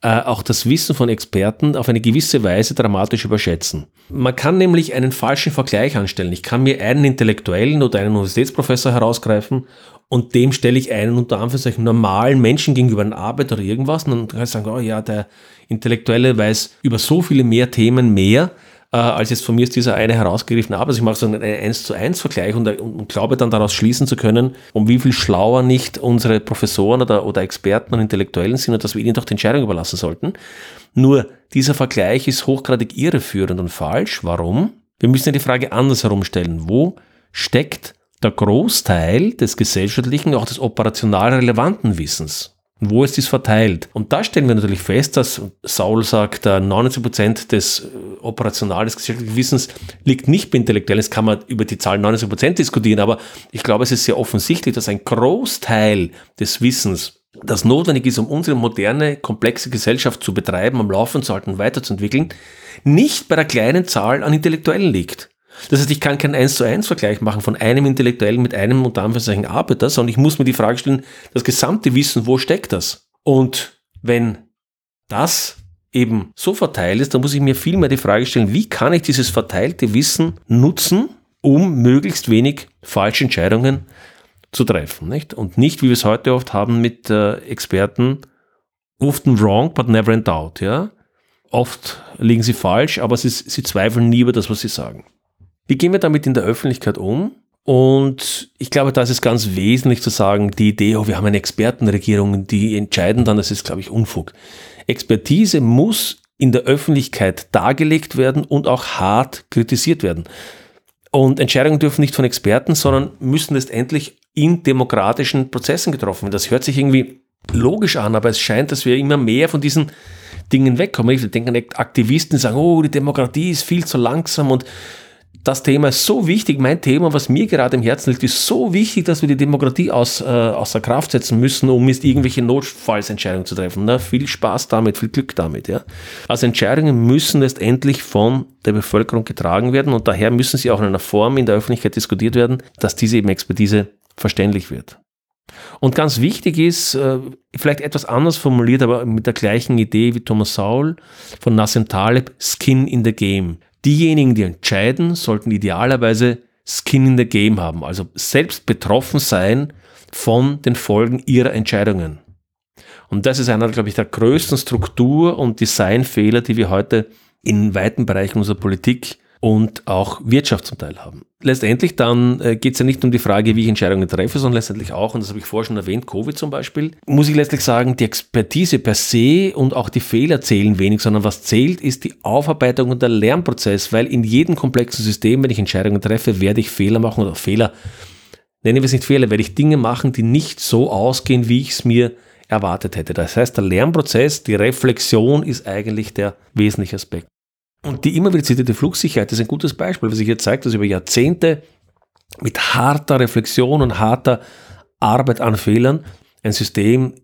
äh, auch das Wissen von Experten auf eine gewisse Weise dramatisch überschätzen. Man kann nämlich einen falschen Vergleich anstellen. Ich kann mir einen Intellektuellen oder einen Universitätsprofessor herausgreifen und dem stelle ich einen unter Anführungszeichen normalen Menschen gegenüber eine Arbeit oder irgendwas und dann kann ich sagen, oh ja, der Intellektuelle weiß über so viele mehr Themen mehr äh, als jetzt von mir ist dieser eine herausgegriffene Arbeit. Also ich mache so einen 1 zu 1 Vergleich und, und, glaube dann daraus schließen zu können, um wie viel schlauer nicht unsere Professoren oder, oder Experten und Intellektuellen sind und dass wir ihnen doch die Entscheidung überlassen sollten. Nur dieser Vergleich ist hochgradig irreführend und falsch. Warum? Wir müssen ja die Frage andersherum stellen. Wo steckt der Großteil des gesellschaftlichen, auch des operational relevanten Wissens? Wo ist dies verteilt? Und da stellen wir natürlich fest, dass Saul sagt, 90% des äh, operational des gesellschaftlichen Wissens liegt nicht bei Intellektuellen. Das kann man über die Zahl 90% diskutieren, aber ich glaube, es ist sehr offensichtlich, dass ein Großteil des Wissens, das notwendig ist, um unsere moderne, komplexe Gesellschaft zu betreiben, am Laufen zu halten weiterzuentwickeln, nicht bei der kleinen Zahl an Intellektuellen liegt. Das heißt, ich kann keinen 1 zu 1 Vergleich machen von einem Intellektuellen mit einem unter Anführungszeichen Arbeiter, sondern ich muss mir die Frage stellen, das gesamte Wissen, wo steckt das? Und wenn das eben so verteilt ist, dann muss ich mir vielmehr die Frage stellen, wie kann ich dieses verteilte Wissen nutzen, um möglichst wenig falsche Entscheidungen zu treffen. Nicht? Und nicht, wie wir es heute oft haben mit äh, Experten, often wrong, but never in doubt. Ja? Oft liegen sie falsch, aber sie, sie zweifeln nie über das, was sie sagen. Wie gehen wir damit in der Öffentlichkeit um? Und ich glaube, da ist es ganz wesentlich zu sagen, die Idee, oh, wir haben eine Expertenregierung, die entscheiden dann, das ist, glaube ich, Unfug. Expertise muss in der Öffentlichkeit dargelegt werden und auch hart kritisiert werden. Und Entscheidungen dürfen nicht von Experten, sondern müssen letztendlich in demokratischen Prozessen getroffen werden. Das hört sich irgendwie logisch an, aber es scheint, dass wir immer mehr von diesen Dingen wegkommen. Ich denke an Aktivisten, die sagen, oh, die Demokratie ist viel zu langsam und das Thema ist so wichtig, mein Thema, was mir gerade im Herzen liegt, ist so wichtig, dass wir die Demokratie aus, äh, außer Kraft setzen müssen, um jetzt irgendwelche Notfallsentscheidungen zu treffen. Na, viel Spaß damit, viel Glück damit. Ja? Also Entscheidungen müssen letztendlich von der Bevölkerung getragen werden und daher müssen sie auch in einer Form in der Öffentlichkeit diskutiert werden, dass diese eben Expertise verständlich wird. Und ganz wichtig ist, äh, vielleicht etwas anders formuliert, aber mit der gleichen Idee wie Thomas Saul von Nassim Taleb, Skin in the Game. Diejenigen, die entscheiden, sollten idealerweise Skin in the Game haben, also selbst betroffen sein von den Folgen ihrer Entscheidungen. Und das ist einer, glaube ich, der größten Struktur- und Designfehler, die wir heute in weiten Bereichen unserer Politik und auch Wirtschaft zum Teil haben. Letztendlich dann äh, geht es ja nicht um die Frage, wie ich Entscheidungen treffe, sondern letztendlich auch, und das habe ich vorher schon erwähnt, Covid zum Beispiel, muss ich letztlich sagen, die Expertise per se und auch die Fehler zählen wenig, sondern was zählt, ist die Aufarbeitung und der Lernprozess, weil in jedem komplexen System, wenn ich Entscheidungen treffe, werde ich Fehler machen oder Fehler, nennen wir es nicht Fehler, werde ich Dinge machen, die nicht so ausgehen, wie ich es mir erwartet hätte. Das heißt, der Lernprozess, die Reflexion ist eigentlich der wesentliche Aspekt. Und die immer wieder zitierte Flugsicherheit ist ein gutes Beispiel, was sich hier zeigt, dass über Jahrzehnte mit harter Reflexion und harter Arbeit an Fehlern ein System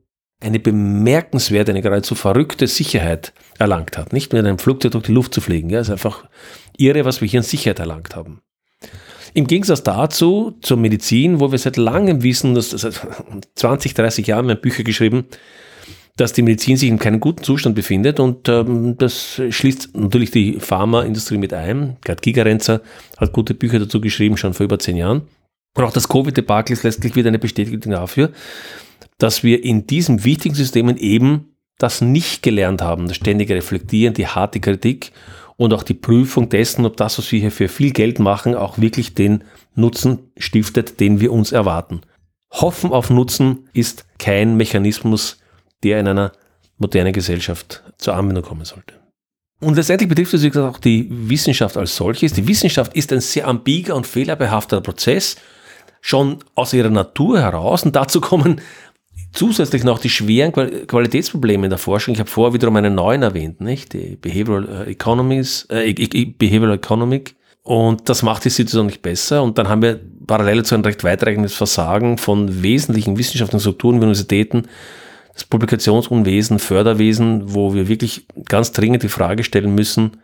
eine bemerkenswerte, eine geradezu verrückte Sicherheit erlangt hat. Nicht mit einem Flugzeug durch die Luft zu fliegen. Ja, ist einfach irre, was wir hier an Sicherheit erlangt haben. Im Gegensatz dazu zur Medizin, wo wir seit langem wissen, dass seit 20, 30 Jahren haben Bücher geschrieben, dass die Medizin sich in keinem guten Zustand befindet und ähm, das schließt natürlich die Pharmaindustrie mit ein. Gerd Gigerenzer hat gute Bücher dazu geschrieben, schon vor über zehn Jahren. Und auch das Covid-Debakel ist letztlich wieder eine Bestätigung dafür, dass wir in diesen wichtigen Systemen eben das nicht gelernt haben, das ständige Reflektieren, die harte Kritik und auch die Prüfung dessen, ob das, was wir hier für viel Geld machen, auch wirklich den Nutzen stiftet, den wir uns erwarten. Hoffen auf Nutzen ist kein Mechanismus, der in einer modernen Gesellschaft zur Anwendung kommen sollte. Und letztendlich betrifft es, gesagt, auch die Wissenschaft als solches. Die Wissenschaft ist ein sehr ambiger und fehlerbehafteter Prozess, schon aus ihrer Natur heraus. Und dazu kommen zusätzlich noch die schweren Qualitätsprobleme in der Forschung. Ich habe vorher wiederum einen neuen erwähnt, nicht? Die Behavioral äh, Economies, äh, Behavioral Economic. Und das macht die Situation nicht besser. Und dann haben wir parallel zu ein recht weitreichendes Versagen von wesentlichen wissenschaftlichen Strukturen, Universitäten, das Publikationsunwesen, Förderwesen, wo wir wirklich ganz dringend die Frage stellen müssen,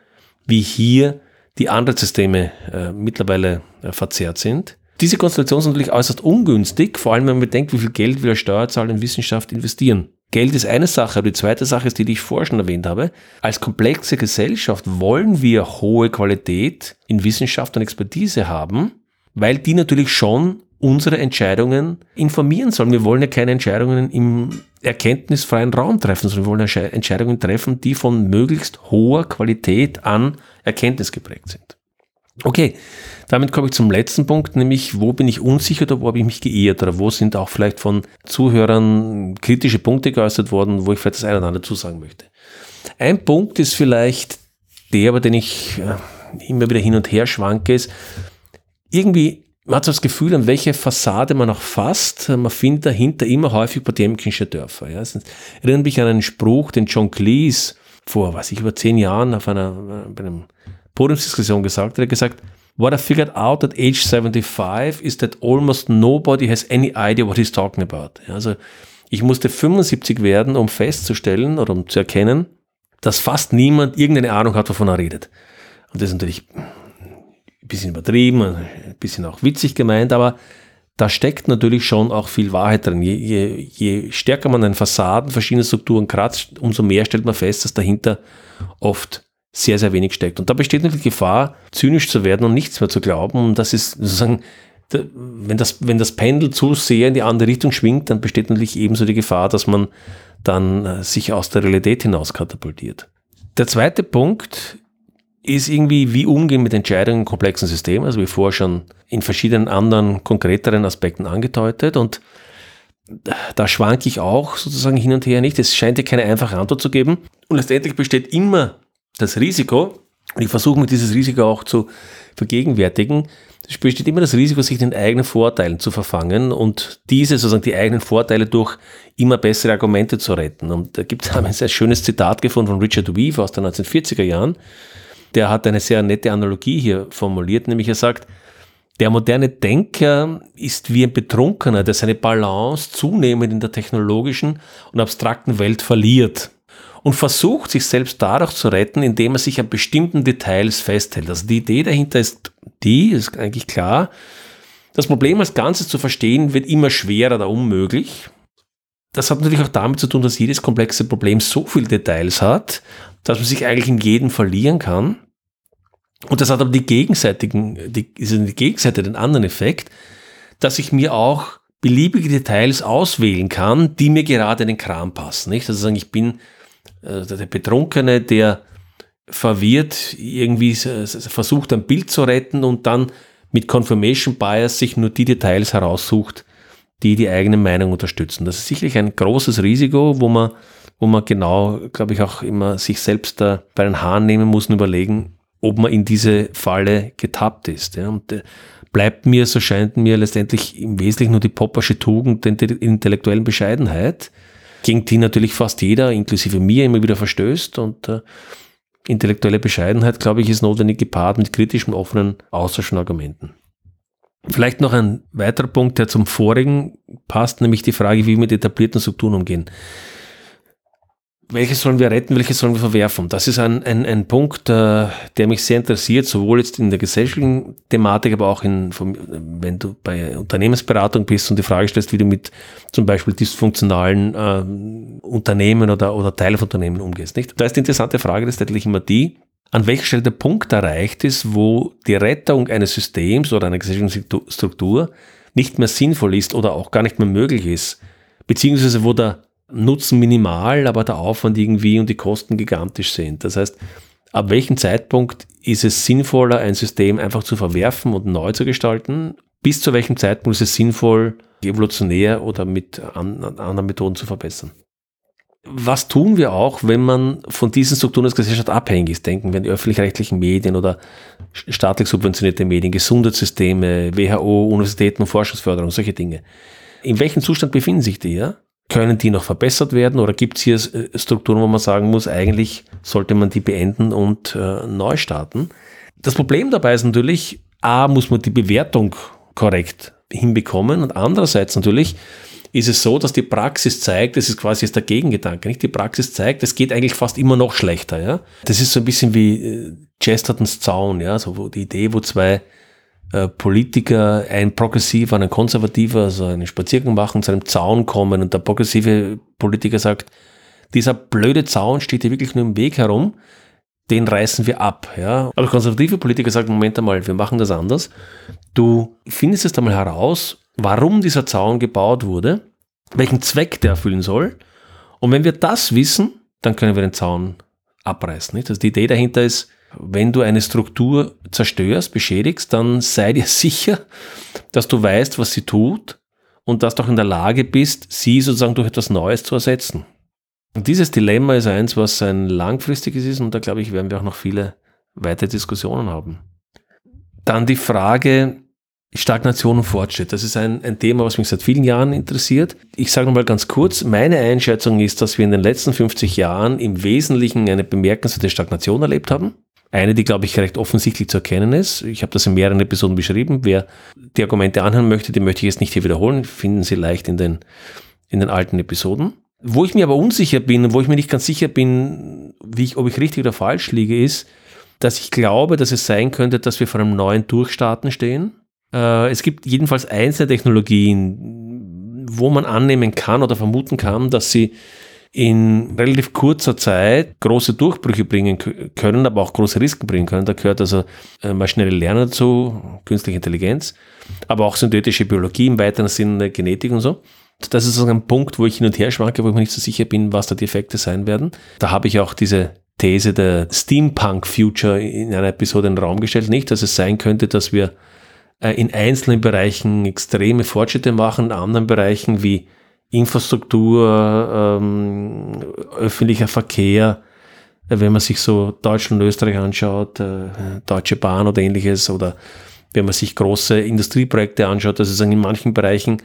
wie hier die Anreizsysteme äh, mittlerweile äh, verzerrt sind. Diese Konstellation ist natürlich äußerst ungünstig, vor allem wenn man bedenkt, wie viel Geld wir als Steuerzahler in Wissenschaft investieren. Geld ist eine Sache, aber die zweite Sache ist die, die ich vorher schon erwähnt habe. Als komplexe Gesellschaft wollen wir hohe Qualität in Wissenschaft und Expertise haben, weil die natürlich schon unsere Entscheidungen informieren sollen. Wir wollen ja keine Entscheidungen im erkenntnisfreien Raum treffen, sondern wir wollen Entscheidungen treffen, die von möglichst hoher Qualität an Erkenntnis geprägt sind. Okay, damit komme ich zum letzten Punkt, nämlich wo bin ich unsicher oder wo habe ich mich geirrt oder wo sind auch vielleicht von Zuhörern kritische Punkte geäußert worden, wo ich vielleicht das eine oder andere dazu sagen möchte. Ein Punkt ist vielleicht der, über den ich immer wieder hin und her schwanke, ist irgendwie man hat so das Gefühl, an welche Fassade man auch fasst, man findet dahinter immer häufig potemkinsche Dörfer. Ja. Es erinnert mich an einen Spruch, den John Cleese vor, was ich, über zehn Jahren auf einer, bei einer Podiumsdiskussion gesagt hat. Er hat gesagt, What I figured out at age 75 is that almost nobody has any idea what he's talking about. Ja, also ich musste 75 werden, um festzustellen oder um zu erkennen, dass fast niemand irgendeine Ahnung hat, wovon er redet. Und das ist natürlich ein bisschen übertrieben, ein bisschen auch witzig gemeint, aber da steckt natürlich schon auch viel Wahrheit drin. Je, je, je stärker man an Fassaden verschiedene Strukturen kratzt, umso mehr stellt man fest, dass dahinter oft sehr, sehr wenig steckt. Und da besteht natürlich die Gefahr, zynisch zu werden und nichts mehr zu glauben. Und das ist sozusagen, wenn das, wenn das Pendel zu sehr in die andere Richtung schwingt, dann besteht natürlich ebenso die Gefahr, dass man dann äh, sich aus der Realität hinaus katapultiert. Der zweite Punkt ist irgendwie, wie umgehen mit Entscheidungen in komplexen Systemen, also wie vorher schon in verschiedenen anderen konkreteren Aspekten angedeutet und da schwanke ich auch sozusagen hin und her nicht. Es scheint ja keine einfache Antwort zu geben. Und letztendlich besteht immer das Risiko, und ich versuche mir dieses Risiko auch zu vergegenwärtigen, es besteht immer das Risiko, sich den eigenen Vorteilen zu verfangen und diese sozusagen die eigenen Vorteile durch immer bessere Argumente zu retten. Und da gibt es ein sehr schönes Zitat gefunden von Richard Weave aus den 1940er Jahren, der hat eine sehr nette Analogie hier formuliert, nämlich er sagt, der moderne Denker ist wie ein Betrunkener, der seine Balance zunehmend in der technologischen und abstrakten Welt verliert und versucht, sich selbst dadurch zu retten, indem er sich an bestimmten Details festhält. Also die Idee dahinter ist die, ist eigentlich klar, das Problem als Ganzes zu verstehen wird immer schwerer oder unmöglich. Das hat natürlich auch damit zu tun, dass jedes komplexe Problem so viele Details hat, dass man sich eigentlich in jedem verlieren kann. Und das hat aber die gegenseitigen, die, die Gegenseite den anderen Effekt, dass ich mir auch beliebige Details auswählen kann, die mir gerade in den Kram passen. Nicht? Also ich bin äh, der Betrunkene, der verwirrt irgendwie versucht, ein Bild zu retten und dann mit Confirmation Bias sich nur die Details heraussucht, die die eigene Meinung unterstützen. Das ist sicherlich ein großes Risiko, wo man, wo man genau, glaube ich, auch immer sich selbst da bei den Haaren nehmen muss und überlegen, ob man in diese Falle getappt ist. Ja. Und äh, bleibt mir, so scheint mir letztendlich im Wesentlichen nur die Poppersche Tugend der intellektuellen Bescheidenheit, gegen die natürlich fast jeder, inklusive mir, immer wieder verstößt. Und äh, intellektuelle Bescheidenheit, glaube ich, ist notwendig gepaart mit kritischen, offenen Austausch von Argumenten. Vielleicht noch ein weiterer Punkt, der zum vorigen passt, nämlich die Frage, wie wir mit etablierten Strukturen umgehen welche sollen wir retten, welche sollen wir verwerfen? Das ist ein, ein, ein Punkt, äh, der mich sehr interessiert, sowohl jetzt in der gesellschaftlichen Thematik, aber auch in, wenn du bei Unternehmensberatung bist und die Frage stellst, wie du mit zum Beispiel dysfunktionalen äh, Unternehmen oder, oder Teile von Unternehmen umgehst. Nicht? Da ist die interessante Frage, das ist natürlich immer die, an welcher Stelle der Punkt erreicht ist, wo die Rettung eines Systems oder einer gesellschaftlichen Struktur nicht mehr sinnvoll ist oder auch gar nicht mehr möglich ist, beziehungsweise wo der Nutzen minimal, aber der Aufwand irgendwie und die Kosten gigantisch sind. Das heißt, ab welchem Zeitpunkt ist es sinnvoller, ein System einfach zu verwerfen und neu zu gestalten? Bis zu welchem Zeitpunkt ist es sinnvoll, evolutionär oder mit anderen Methoden zu verbessern? Was tun wir auch, wenn man von diesen Strukturen als Gesellschaft abhängig ist? Denken wir an die öffentlich-rechtlichen Medien oder staatlich subventionierte Medien, Gesundheitssysteme, WHO, Universitäten und Forschungsförderung, solche Dinge. In welchem Zustand befinden sich die? Ja? Können die noch verbessert werden oder gibt es hier äh, Strukturen, wo man sagen muss, eigentlich sollte man die beenden und äh, neu starten? Das Problem dabei ist natürlich, a, muss man die Bewertung korrekt hinbekommen und andererseits natürlich ist es so, dass die Praxis zeigt, das ist quasi jetzt der Gegengedanke, nicht? Die Praxis zeigt, es geht eigentlich fast immer noch schlechter, ja? Das ist so ein bisschen wie äh, Chestertons Zaun, ja? So die Idee, wo zwei Politiker, ein Progressiver, ein Konservativer, so einen Spaziergang machen, zu einem Zaun kommen und der progressive Politiker sagt, dieser blöde Zaun steht hier wirklich nur im Weg herum, den reißen wir ab. Ja? Aber der konservative Politiker sagt, Moment einmal, wir machen das anders. Du findest jetzt einmal heraus, warum dieser Zaun gebaut wurde, welchen Zweck der erfüllen soll. Und wenn wir das wissen, dann können wir den Zaun abreißen. Nicht? Also die Idee dahinter ist, wenn du eine Struktur zerstörst, beschädigst, dann sei dir <laughs> sicher, dass du weißt, was sie tut und dass du auch in der Lage bist, sie sozusagen durch etwas Neues zu ersetzen. Und dieses Dilemma ist eins, was ein langfristiges ist und da glaube ich, werden wir auch noch viele weitere Diskussionen haben. Dann die Frage, Stagnation und Fortschritt. Das ist ein, ein Thema, was mich seit vielen Jahren interessiert. Ich sage nochmal ganz kurz, meine Einschätzung ist, dass wir in den letzten 50 Jahren im Wesentlichen eine bemerkenswerte Stagnation erlebt haben. Eine, die, glaube ich, recht offensichtlich zu erkennen ist. Ich habe das in mehreren Episoden beschrieben. Wer die Argumente anhören möchte, die möchte ich jetzt nicht hier wiederholen. Finden Sie leicht in den, in den alten Episoden. Wo ich mir aber unsicher bin und wo ich mir nicht ganz sicher bin, wie ich, ob ich richtig oder falsch liege, ist, dass ich glaube, dass es sein könnte, dass wir vor einem neuen Durchstarten stehen. Äh, es gibt jedenfalls einzelne Technologien, wo man annehmen kann oder vermuten kann, dass sie in relativ kurzer Zeit große Durchbrüche bringen können, aber auch große Risiken bringen können. Da gehört also äh, maschinelle Lernen dazu, künstliche Intelligenz, aber auch synthetische Biologie im weiteren Sinne Genetik und so. Das ist also ein Punkt, wo ich hin und her schwanke, wo ich mir nicht so sicher bin, was da die Effekte sein werden. Da habe ich auch diese These der Steampunk-Future in einer Episode in den Raum gestellt. Nicht, dass es sein könnte, dass wir äh, in einzelnen Bereichen extreme Fortschritte machen, in anderen Bereichen wie Infrastruktur, ähm, öffentlicher Verkehr, äh, wenn man sich so Deutschland und Österreich anschaut, äh, Deutsche Bahn oder ähnliches, oder wenn man sich große Industrieprojekte anschaut, dass es in manchen Bereichen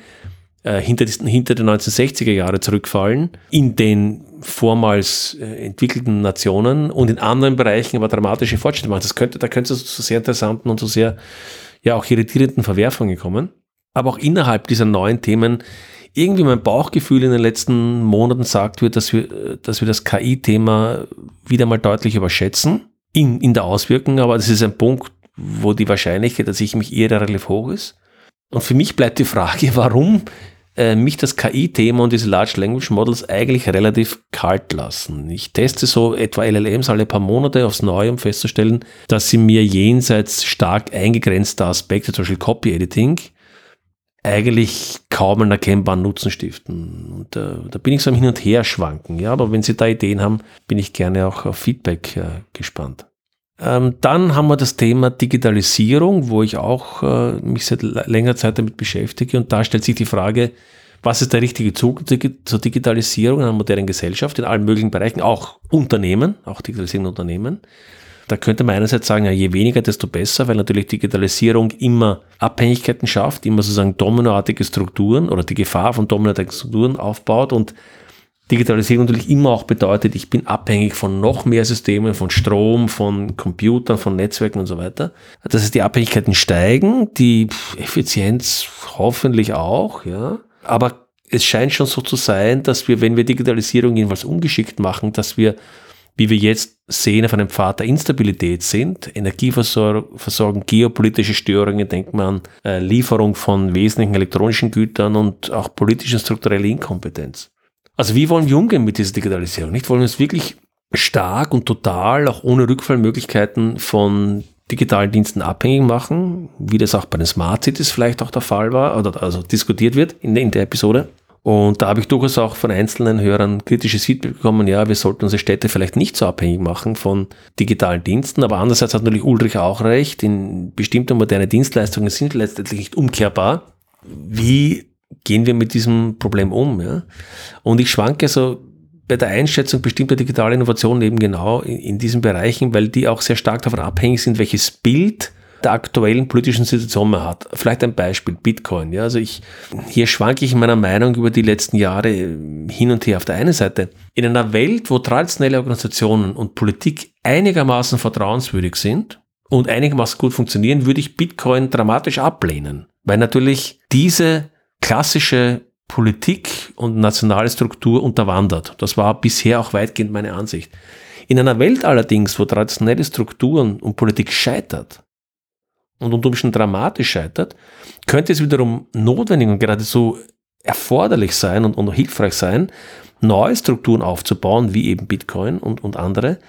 äh, hinter, die, hinter die 1960er Jahre zurückfallen, in den vormals äh, entwickelten Nationen und in anderen Bereichen aber dramatische Fortschritte machen. Das könnte, da könnte es zu sehr interessanten und zu sehr ja auch irritierenden Verwerfungen kommen. Aber auch innerhalb dieser neuen Themen irgendwie mein Bauchgefühl in den letzten Monaten sagt wird, dass wir, dass wir das KI-Thema wieder mal deutlich überschätzen in, in der Auswirkung, aber das ist ein Punkt, wo die Wahrscheinlichkeit, dass ich mich eher relativ hoch ist. Und für mich bleibt die Frage, <laughs> warum äh, mich das KI-Thema und diese Large Language Models eigentlich relativ kalt lassen. Ich teste so etwa LLMs alle paar Monate aufs Neue, um festzustellen, dass sie mir jenseits stark eingegrenzter Aspekte, zum Beispiel Copy Editing, eigentlich kaum einen erkennbaren Nutzen stiften. Und äh, da bin ich so am Hin und Her schwanken. Ja, aber wenn Sie da Ideen haben, bin ich gerne auch auf Feedback äh, gespannt. Ähm, dann haben wir das Thema Digitalisierung, wo ich auch äh, mich seit längerer Zeit damit beschäftige. Und da stellt sich die Frage, was ist der richtige Zug zur Digitalisierung in einer modernen Gesellschaft in allen möglichen Bereichen, auch Unternehmen, auch digitalisierende Unternehmen. Da könnte man einerseits sagen, ja, je weniger, desto besser, weil natürlich Digitalisierung immer Abhängigkeiten schafft, immer sozusagen dominoartige Strukturen oder die Gefahr von dominoartigen Strukturen aufbaut und Digitalisierung natürlich immer auch bedeutet, ich bin abhängig von noch mehr Systemen, von Strom, von Computern, von Netzwerken und so weiter. Das heißt, die Abhängigkeiten steigen, die Effizienz hoffentlich auch, ja. Aber es scheint schon so zu sein, dass wir, wenn wir Digitalisierung jedenfalls ungeschickt machen, dass wir, wie wir jetzt sehen, auf einem Pfad der Instabilität sind. Energieversorgung, geopolitische Störungen, denkt man an äh, Lieferung von wesentlichen elektronischen Gütern und auch politische und strukturelle Inkompetenz. Also wie wollen wir umgehen mit dieser Digitalisierung? Nicht wollen wir uns wirklich stark und total, auch ohne Rückfallmöglichkeiten von digitalen Diensten abhängig machen, wie das auch bei den Smart Cities vielleicht auch der Fall war oder also diskutiert wird in, in der Episode. Und da habe ich durchaus auch von einzelnen Hörern kritisches Feedback bekommen, ja, wir sollten unsere Städte vielleicht nicht so abhängig machen von digitalen Diensten. Aber andererseits hat natürlich Ulrich auch recht, in bestimmte moderne Dienstleistungen sind letztendlich nicht umkehrbar. Wie gehen wir mit diesem Problem um? Ja? Und ich schwanke so bei der Einschätzung bestimmter digitaler Innovationen eben genau in, in diesen Bereichen, weil die auch sehr stark davon abhängig sind, welches Bild der aktuellen politischen Situation man hat. Vielleicht ein Beispiel, Bitcoin. Ja, also ich, hier schwanke ich in meiner Meinung über die letzten Jahre hin und her. Auf der einen Seite, in einer Welt, wo traditionelle Organisationen und Politik einigermaßen vertrauenswürdig sind und einigermaßen gut funktionieren, würde ich Bitcoin dramatisch ablehnen. Weil natürlich diese klassische Politik und nationale Struktur unterwandert. Das war bisher auch weitgehend meine Ansicht. In einer Welt allerdings, wo traditionelle Strukturen und Politik scheitert und unter Umständen dramatisch scheitert, könnte es wiederum notwendig und geradezu erforderlich sein und, und hilfreich sein, neue Strukturen aufzubauen, wie eben Bitcoin und, und andere,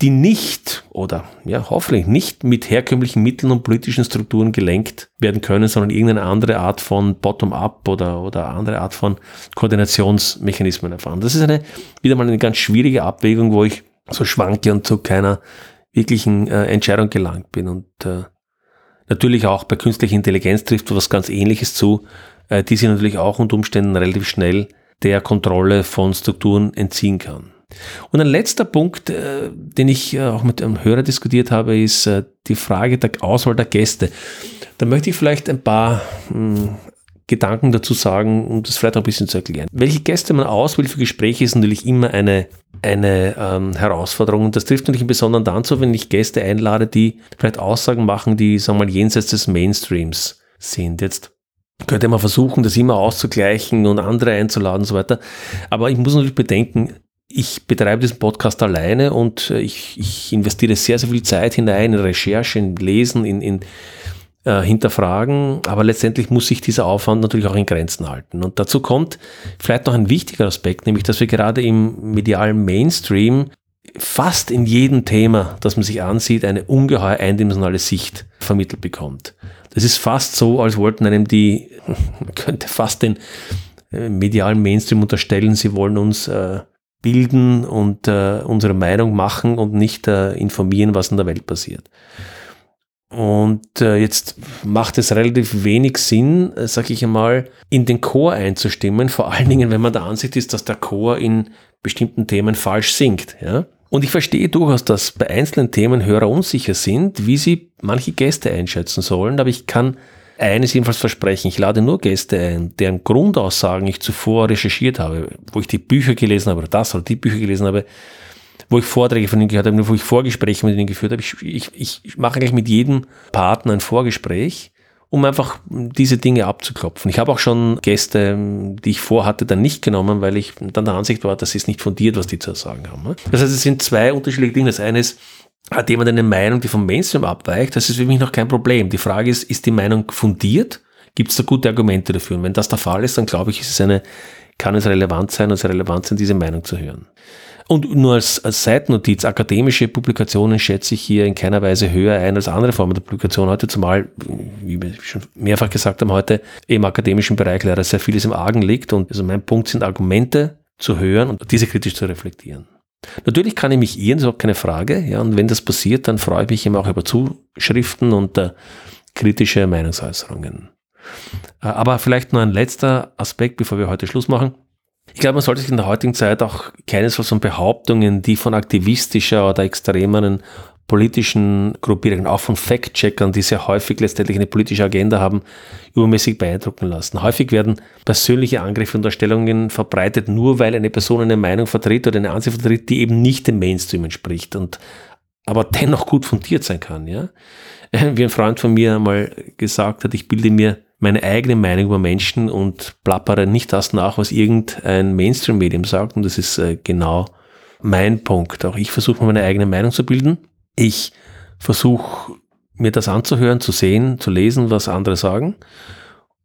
die nicht oder ja, hoffentlich nicht mit herkömmlichen Mitteln und politischen Strukturen gelenkt werden können, sondern irgendeine andere Art von Bottom-up oder, oder andere Art von Koordinationsmechanismen erfahren. Das ist eine, wieder mal eine ganz schwierige Abwägung, wo ich so schwanke und zu keiner wirklichen äh, Entscheidung gelangt bin. Und äh, natürlich auch bei künstlicher Intelligenz trifft was ganz ähnliches zu, äh, die sich natürlich auch unter Umständen relativ schnell der Kontrolle von Strukturen entziehen kann. Und ein letzter Punkt, äh, den ich äh, auch mit einem Hörer diskutiert habe, ist die Frage der Auswahl der Gäste. Da möchte ich vielleicht ein paar hm, Gedanken dazu sagen, um das vielleicht auch ein bisschen zu erklären. Welche Gäste man auswählt für Gespräche ist natürlich immer eine, eine ähm, Herausforderung. Und das trifft natürlich im Besonderen dann so, wenn ich Gäste einlade, die vielleicht Aussagen machen, die, sagen wir mal, jenseits des Mainstreams sind. Jetzt könnte man versuchen, das immer auszugleichen und andere einzuladen und so weiter. Aber ich muss natürlich bedenken, ich betreibe diesen Podcast alleine und äh, ich, ich, investiere sehr, sehr viel Zeit hinein in Recherche, in Lesen, in, in äh, Hinterfragen, aber letztendlich muss sich dieser Aufwand natürlich auch in Grenzen halten. Und dazu kommt vielleicht noch ein wichtiger Aspekt, nämlich dass wir gerade im medialen Mainstream fast in jedem Thema, das man sich ansieht, eine ungeheuer eindimensionale Sicht vermittelt bekommt. Das ist fast so, als wollten einem die, <laughs> man könnte fast den äh, medialen Mainstream unterstellen, sie wollen uns äh, bilden und unsere Meinung machen und nicht informieren, was in der Welt passiert. Und äh, jetzt macht es relativ wenig Sinn, äh, sage ich einmal, in den Chor einzustimmen, vor allen Dingen, wenn man der Ansicht ist, dass der Chor in bestimmten Themen falsch singt. Ja? Und ich verstehe durchaus, dass bei einzelnen Themen Hörer unsicher sind, wie sie manche Gäste einschätzen sollen, aber ich kann eines jedenfalls versprechen, ich lade nur Gäste ein, deren Grundaussagen ich zuvor recherchiert habe, wo ich die Bücher gelesen habe oder das oder die Bücher gelesen habe, wo ich Vorträge von ihnen gehört habe, wo ich Vorgespräche mit ihnen geführt habe. Ich, ich, ich mache eigentlich mit jedem Partner ein Vorgespräch, um einfach diese Dinge abzuklopfen. Ich habe auch schon Gäste, die ich vorhatte, dann nicht genommen, weil ich dann der Ansicht war, das ist nicht fundiert, was die zu sagen haben. Das heißt, es sind zwei unterschiedliche Dinge. Das eine ist, hat jemand eine Meinung, die vom Mainstream abweicht, das ist für mich noch kein Problem. Die Frage ist, ist die Meinung fundiert? Gibt es da gute Argumente dafür? Und wenn das der Fall ist, dann glaube ich, ist es eine, kann es relevant sein, und es relevant sein, diese Meinung zu hören. Und nur als, als Seitennotiz, akademische Publikationen schätze ich hier in keiner Weise höher ein als andere Formen der Publikation heute, zumal, wie wir schon mehrfach gesagt haben, heute im akademischen Bereich leider sehr vieles im Argen liegt. Und also mein Punkt sind Argumente zu hören und diese kritisch zu reflektieren. Natürlich kann ich mich irren, das ist auch keine Frage. Ja, und wenn das passiert, dann freue ich mich immer auch über Zuschriften und äh, kritische Meinungsäußerungen. Äh, aber vielleicht nur ein letzter Aspekt, bevor wir heute Schluss machen. Ich glaube, man sollte sich in der heutigen Zeit auch keinesfalls von Behauptungen, die von aktivistischer oder extremeren politischen Gruppierungen, auch von Fact-Checkern, die sehr häufig letztendlich eine politische Agenda haben, übermäßig beeindrucken lassen. Häufig werden persönliche Angriffe und Darstellungen verbreitet, nur weil eine Person eine Meinung vertritt oder eine Ansicht vertritt, die eben nicht dem Mainstream entspricht und aber dennoch gut fundiert sein kann. Ja? Wie ein Freund von mir einmal gesagt hat, ich bilde mir meine eigene Meinung über Menschen und plappere nicht das nach, was irgendein Mainstream-Medium sagt. Und das ist äh, genau mein Punkt. Auch ich versuche meine eigene Meinung zu bilden. Ich versuche mir das anzuhören, zu sehen, zu lesen, was andere sagen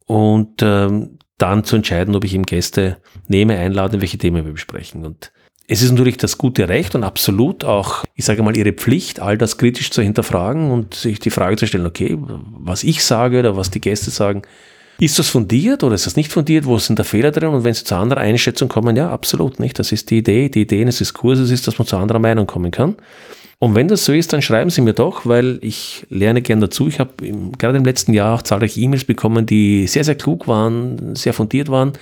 und ähm, dann zu entscheiden, ob ich ihm Gäste nehme, einlade, welche Themen wir besprechen. Und es ist natürlich das gute Recht und absolut auch, ich sage mal, ihre Pflicht, all das kritisch zu hinterfragen und sich die Frage zu stellen, okay, was ich sage oder was die Gäste sagen, ist das fundiert oder ist das nicht fundiert? Wo sind da Fehler drin? Und wenn sie zu anderer Einschätzung kommen, ja, absolut nicht. Das ist die Idee. Die Idee eines Diskurses ist, dass man zu anderer Meinung kommen kann. Und wenn das so ist, dann schreiben Sie mir doch, weil ich lerne gern dazu. Ich habe gerade im letzten Jahr auch zahlreiche E-Mails bekommen, die sehr, sehr klug waren, sehr fundiert waren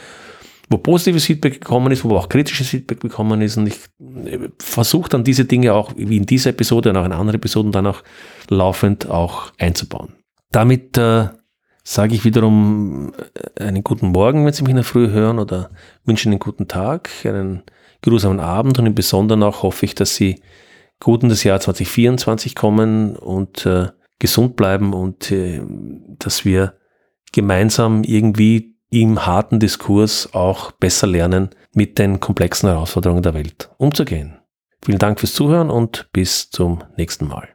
wo positives Feedback gekommen ist, wo auch kritisches Feedback bekommen ist. Und ich äh, versuche dann diese Dinge auch, wie in dieser Episode und auch in anderen Episoden, dann auch laufend auch einzubauen. Damit äh, sage ich wiederum äh, einen guten Morgen, wenn Sie mich in der Früh hören, oder wünsche einen guten Tag, einen geruhsamen Abend und im Besonderen auch hoffe ich, dass Sie gut in das Jahr 2024 kommen und äh, gesund bleiben und äh, dass wir gemeinsam irgendwie im harten Diskurs auch besser lernen, mit den komplexen Herausforderungen der Welt umzugehen. Vielen Dank fürs Zuhören und bis zum nächsten Mal.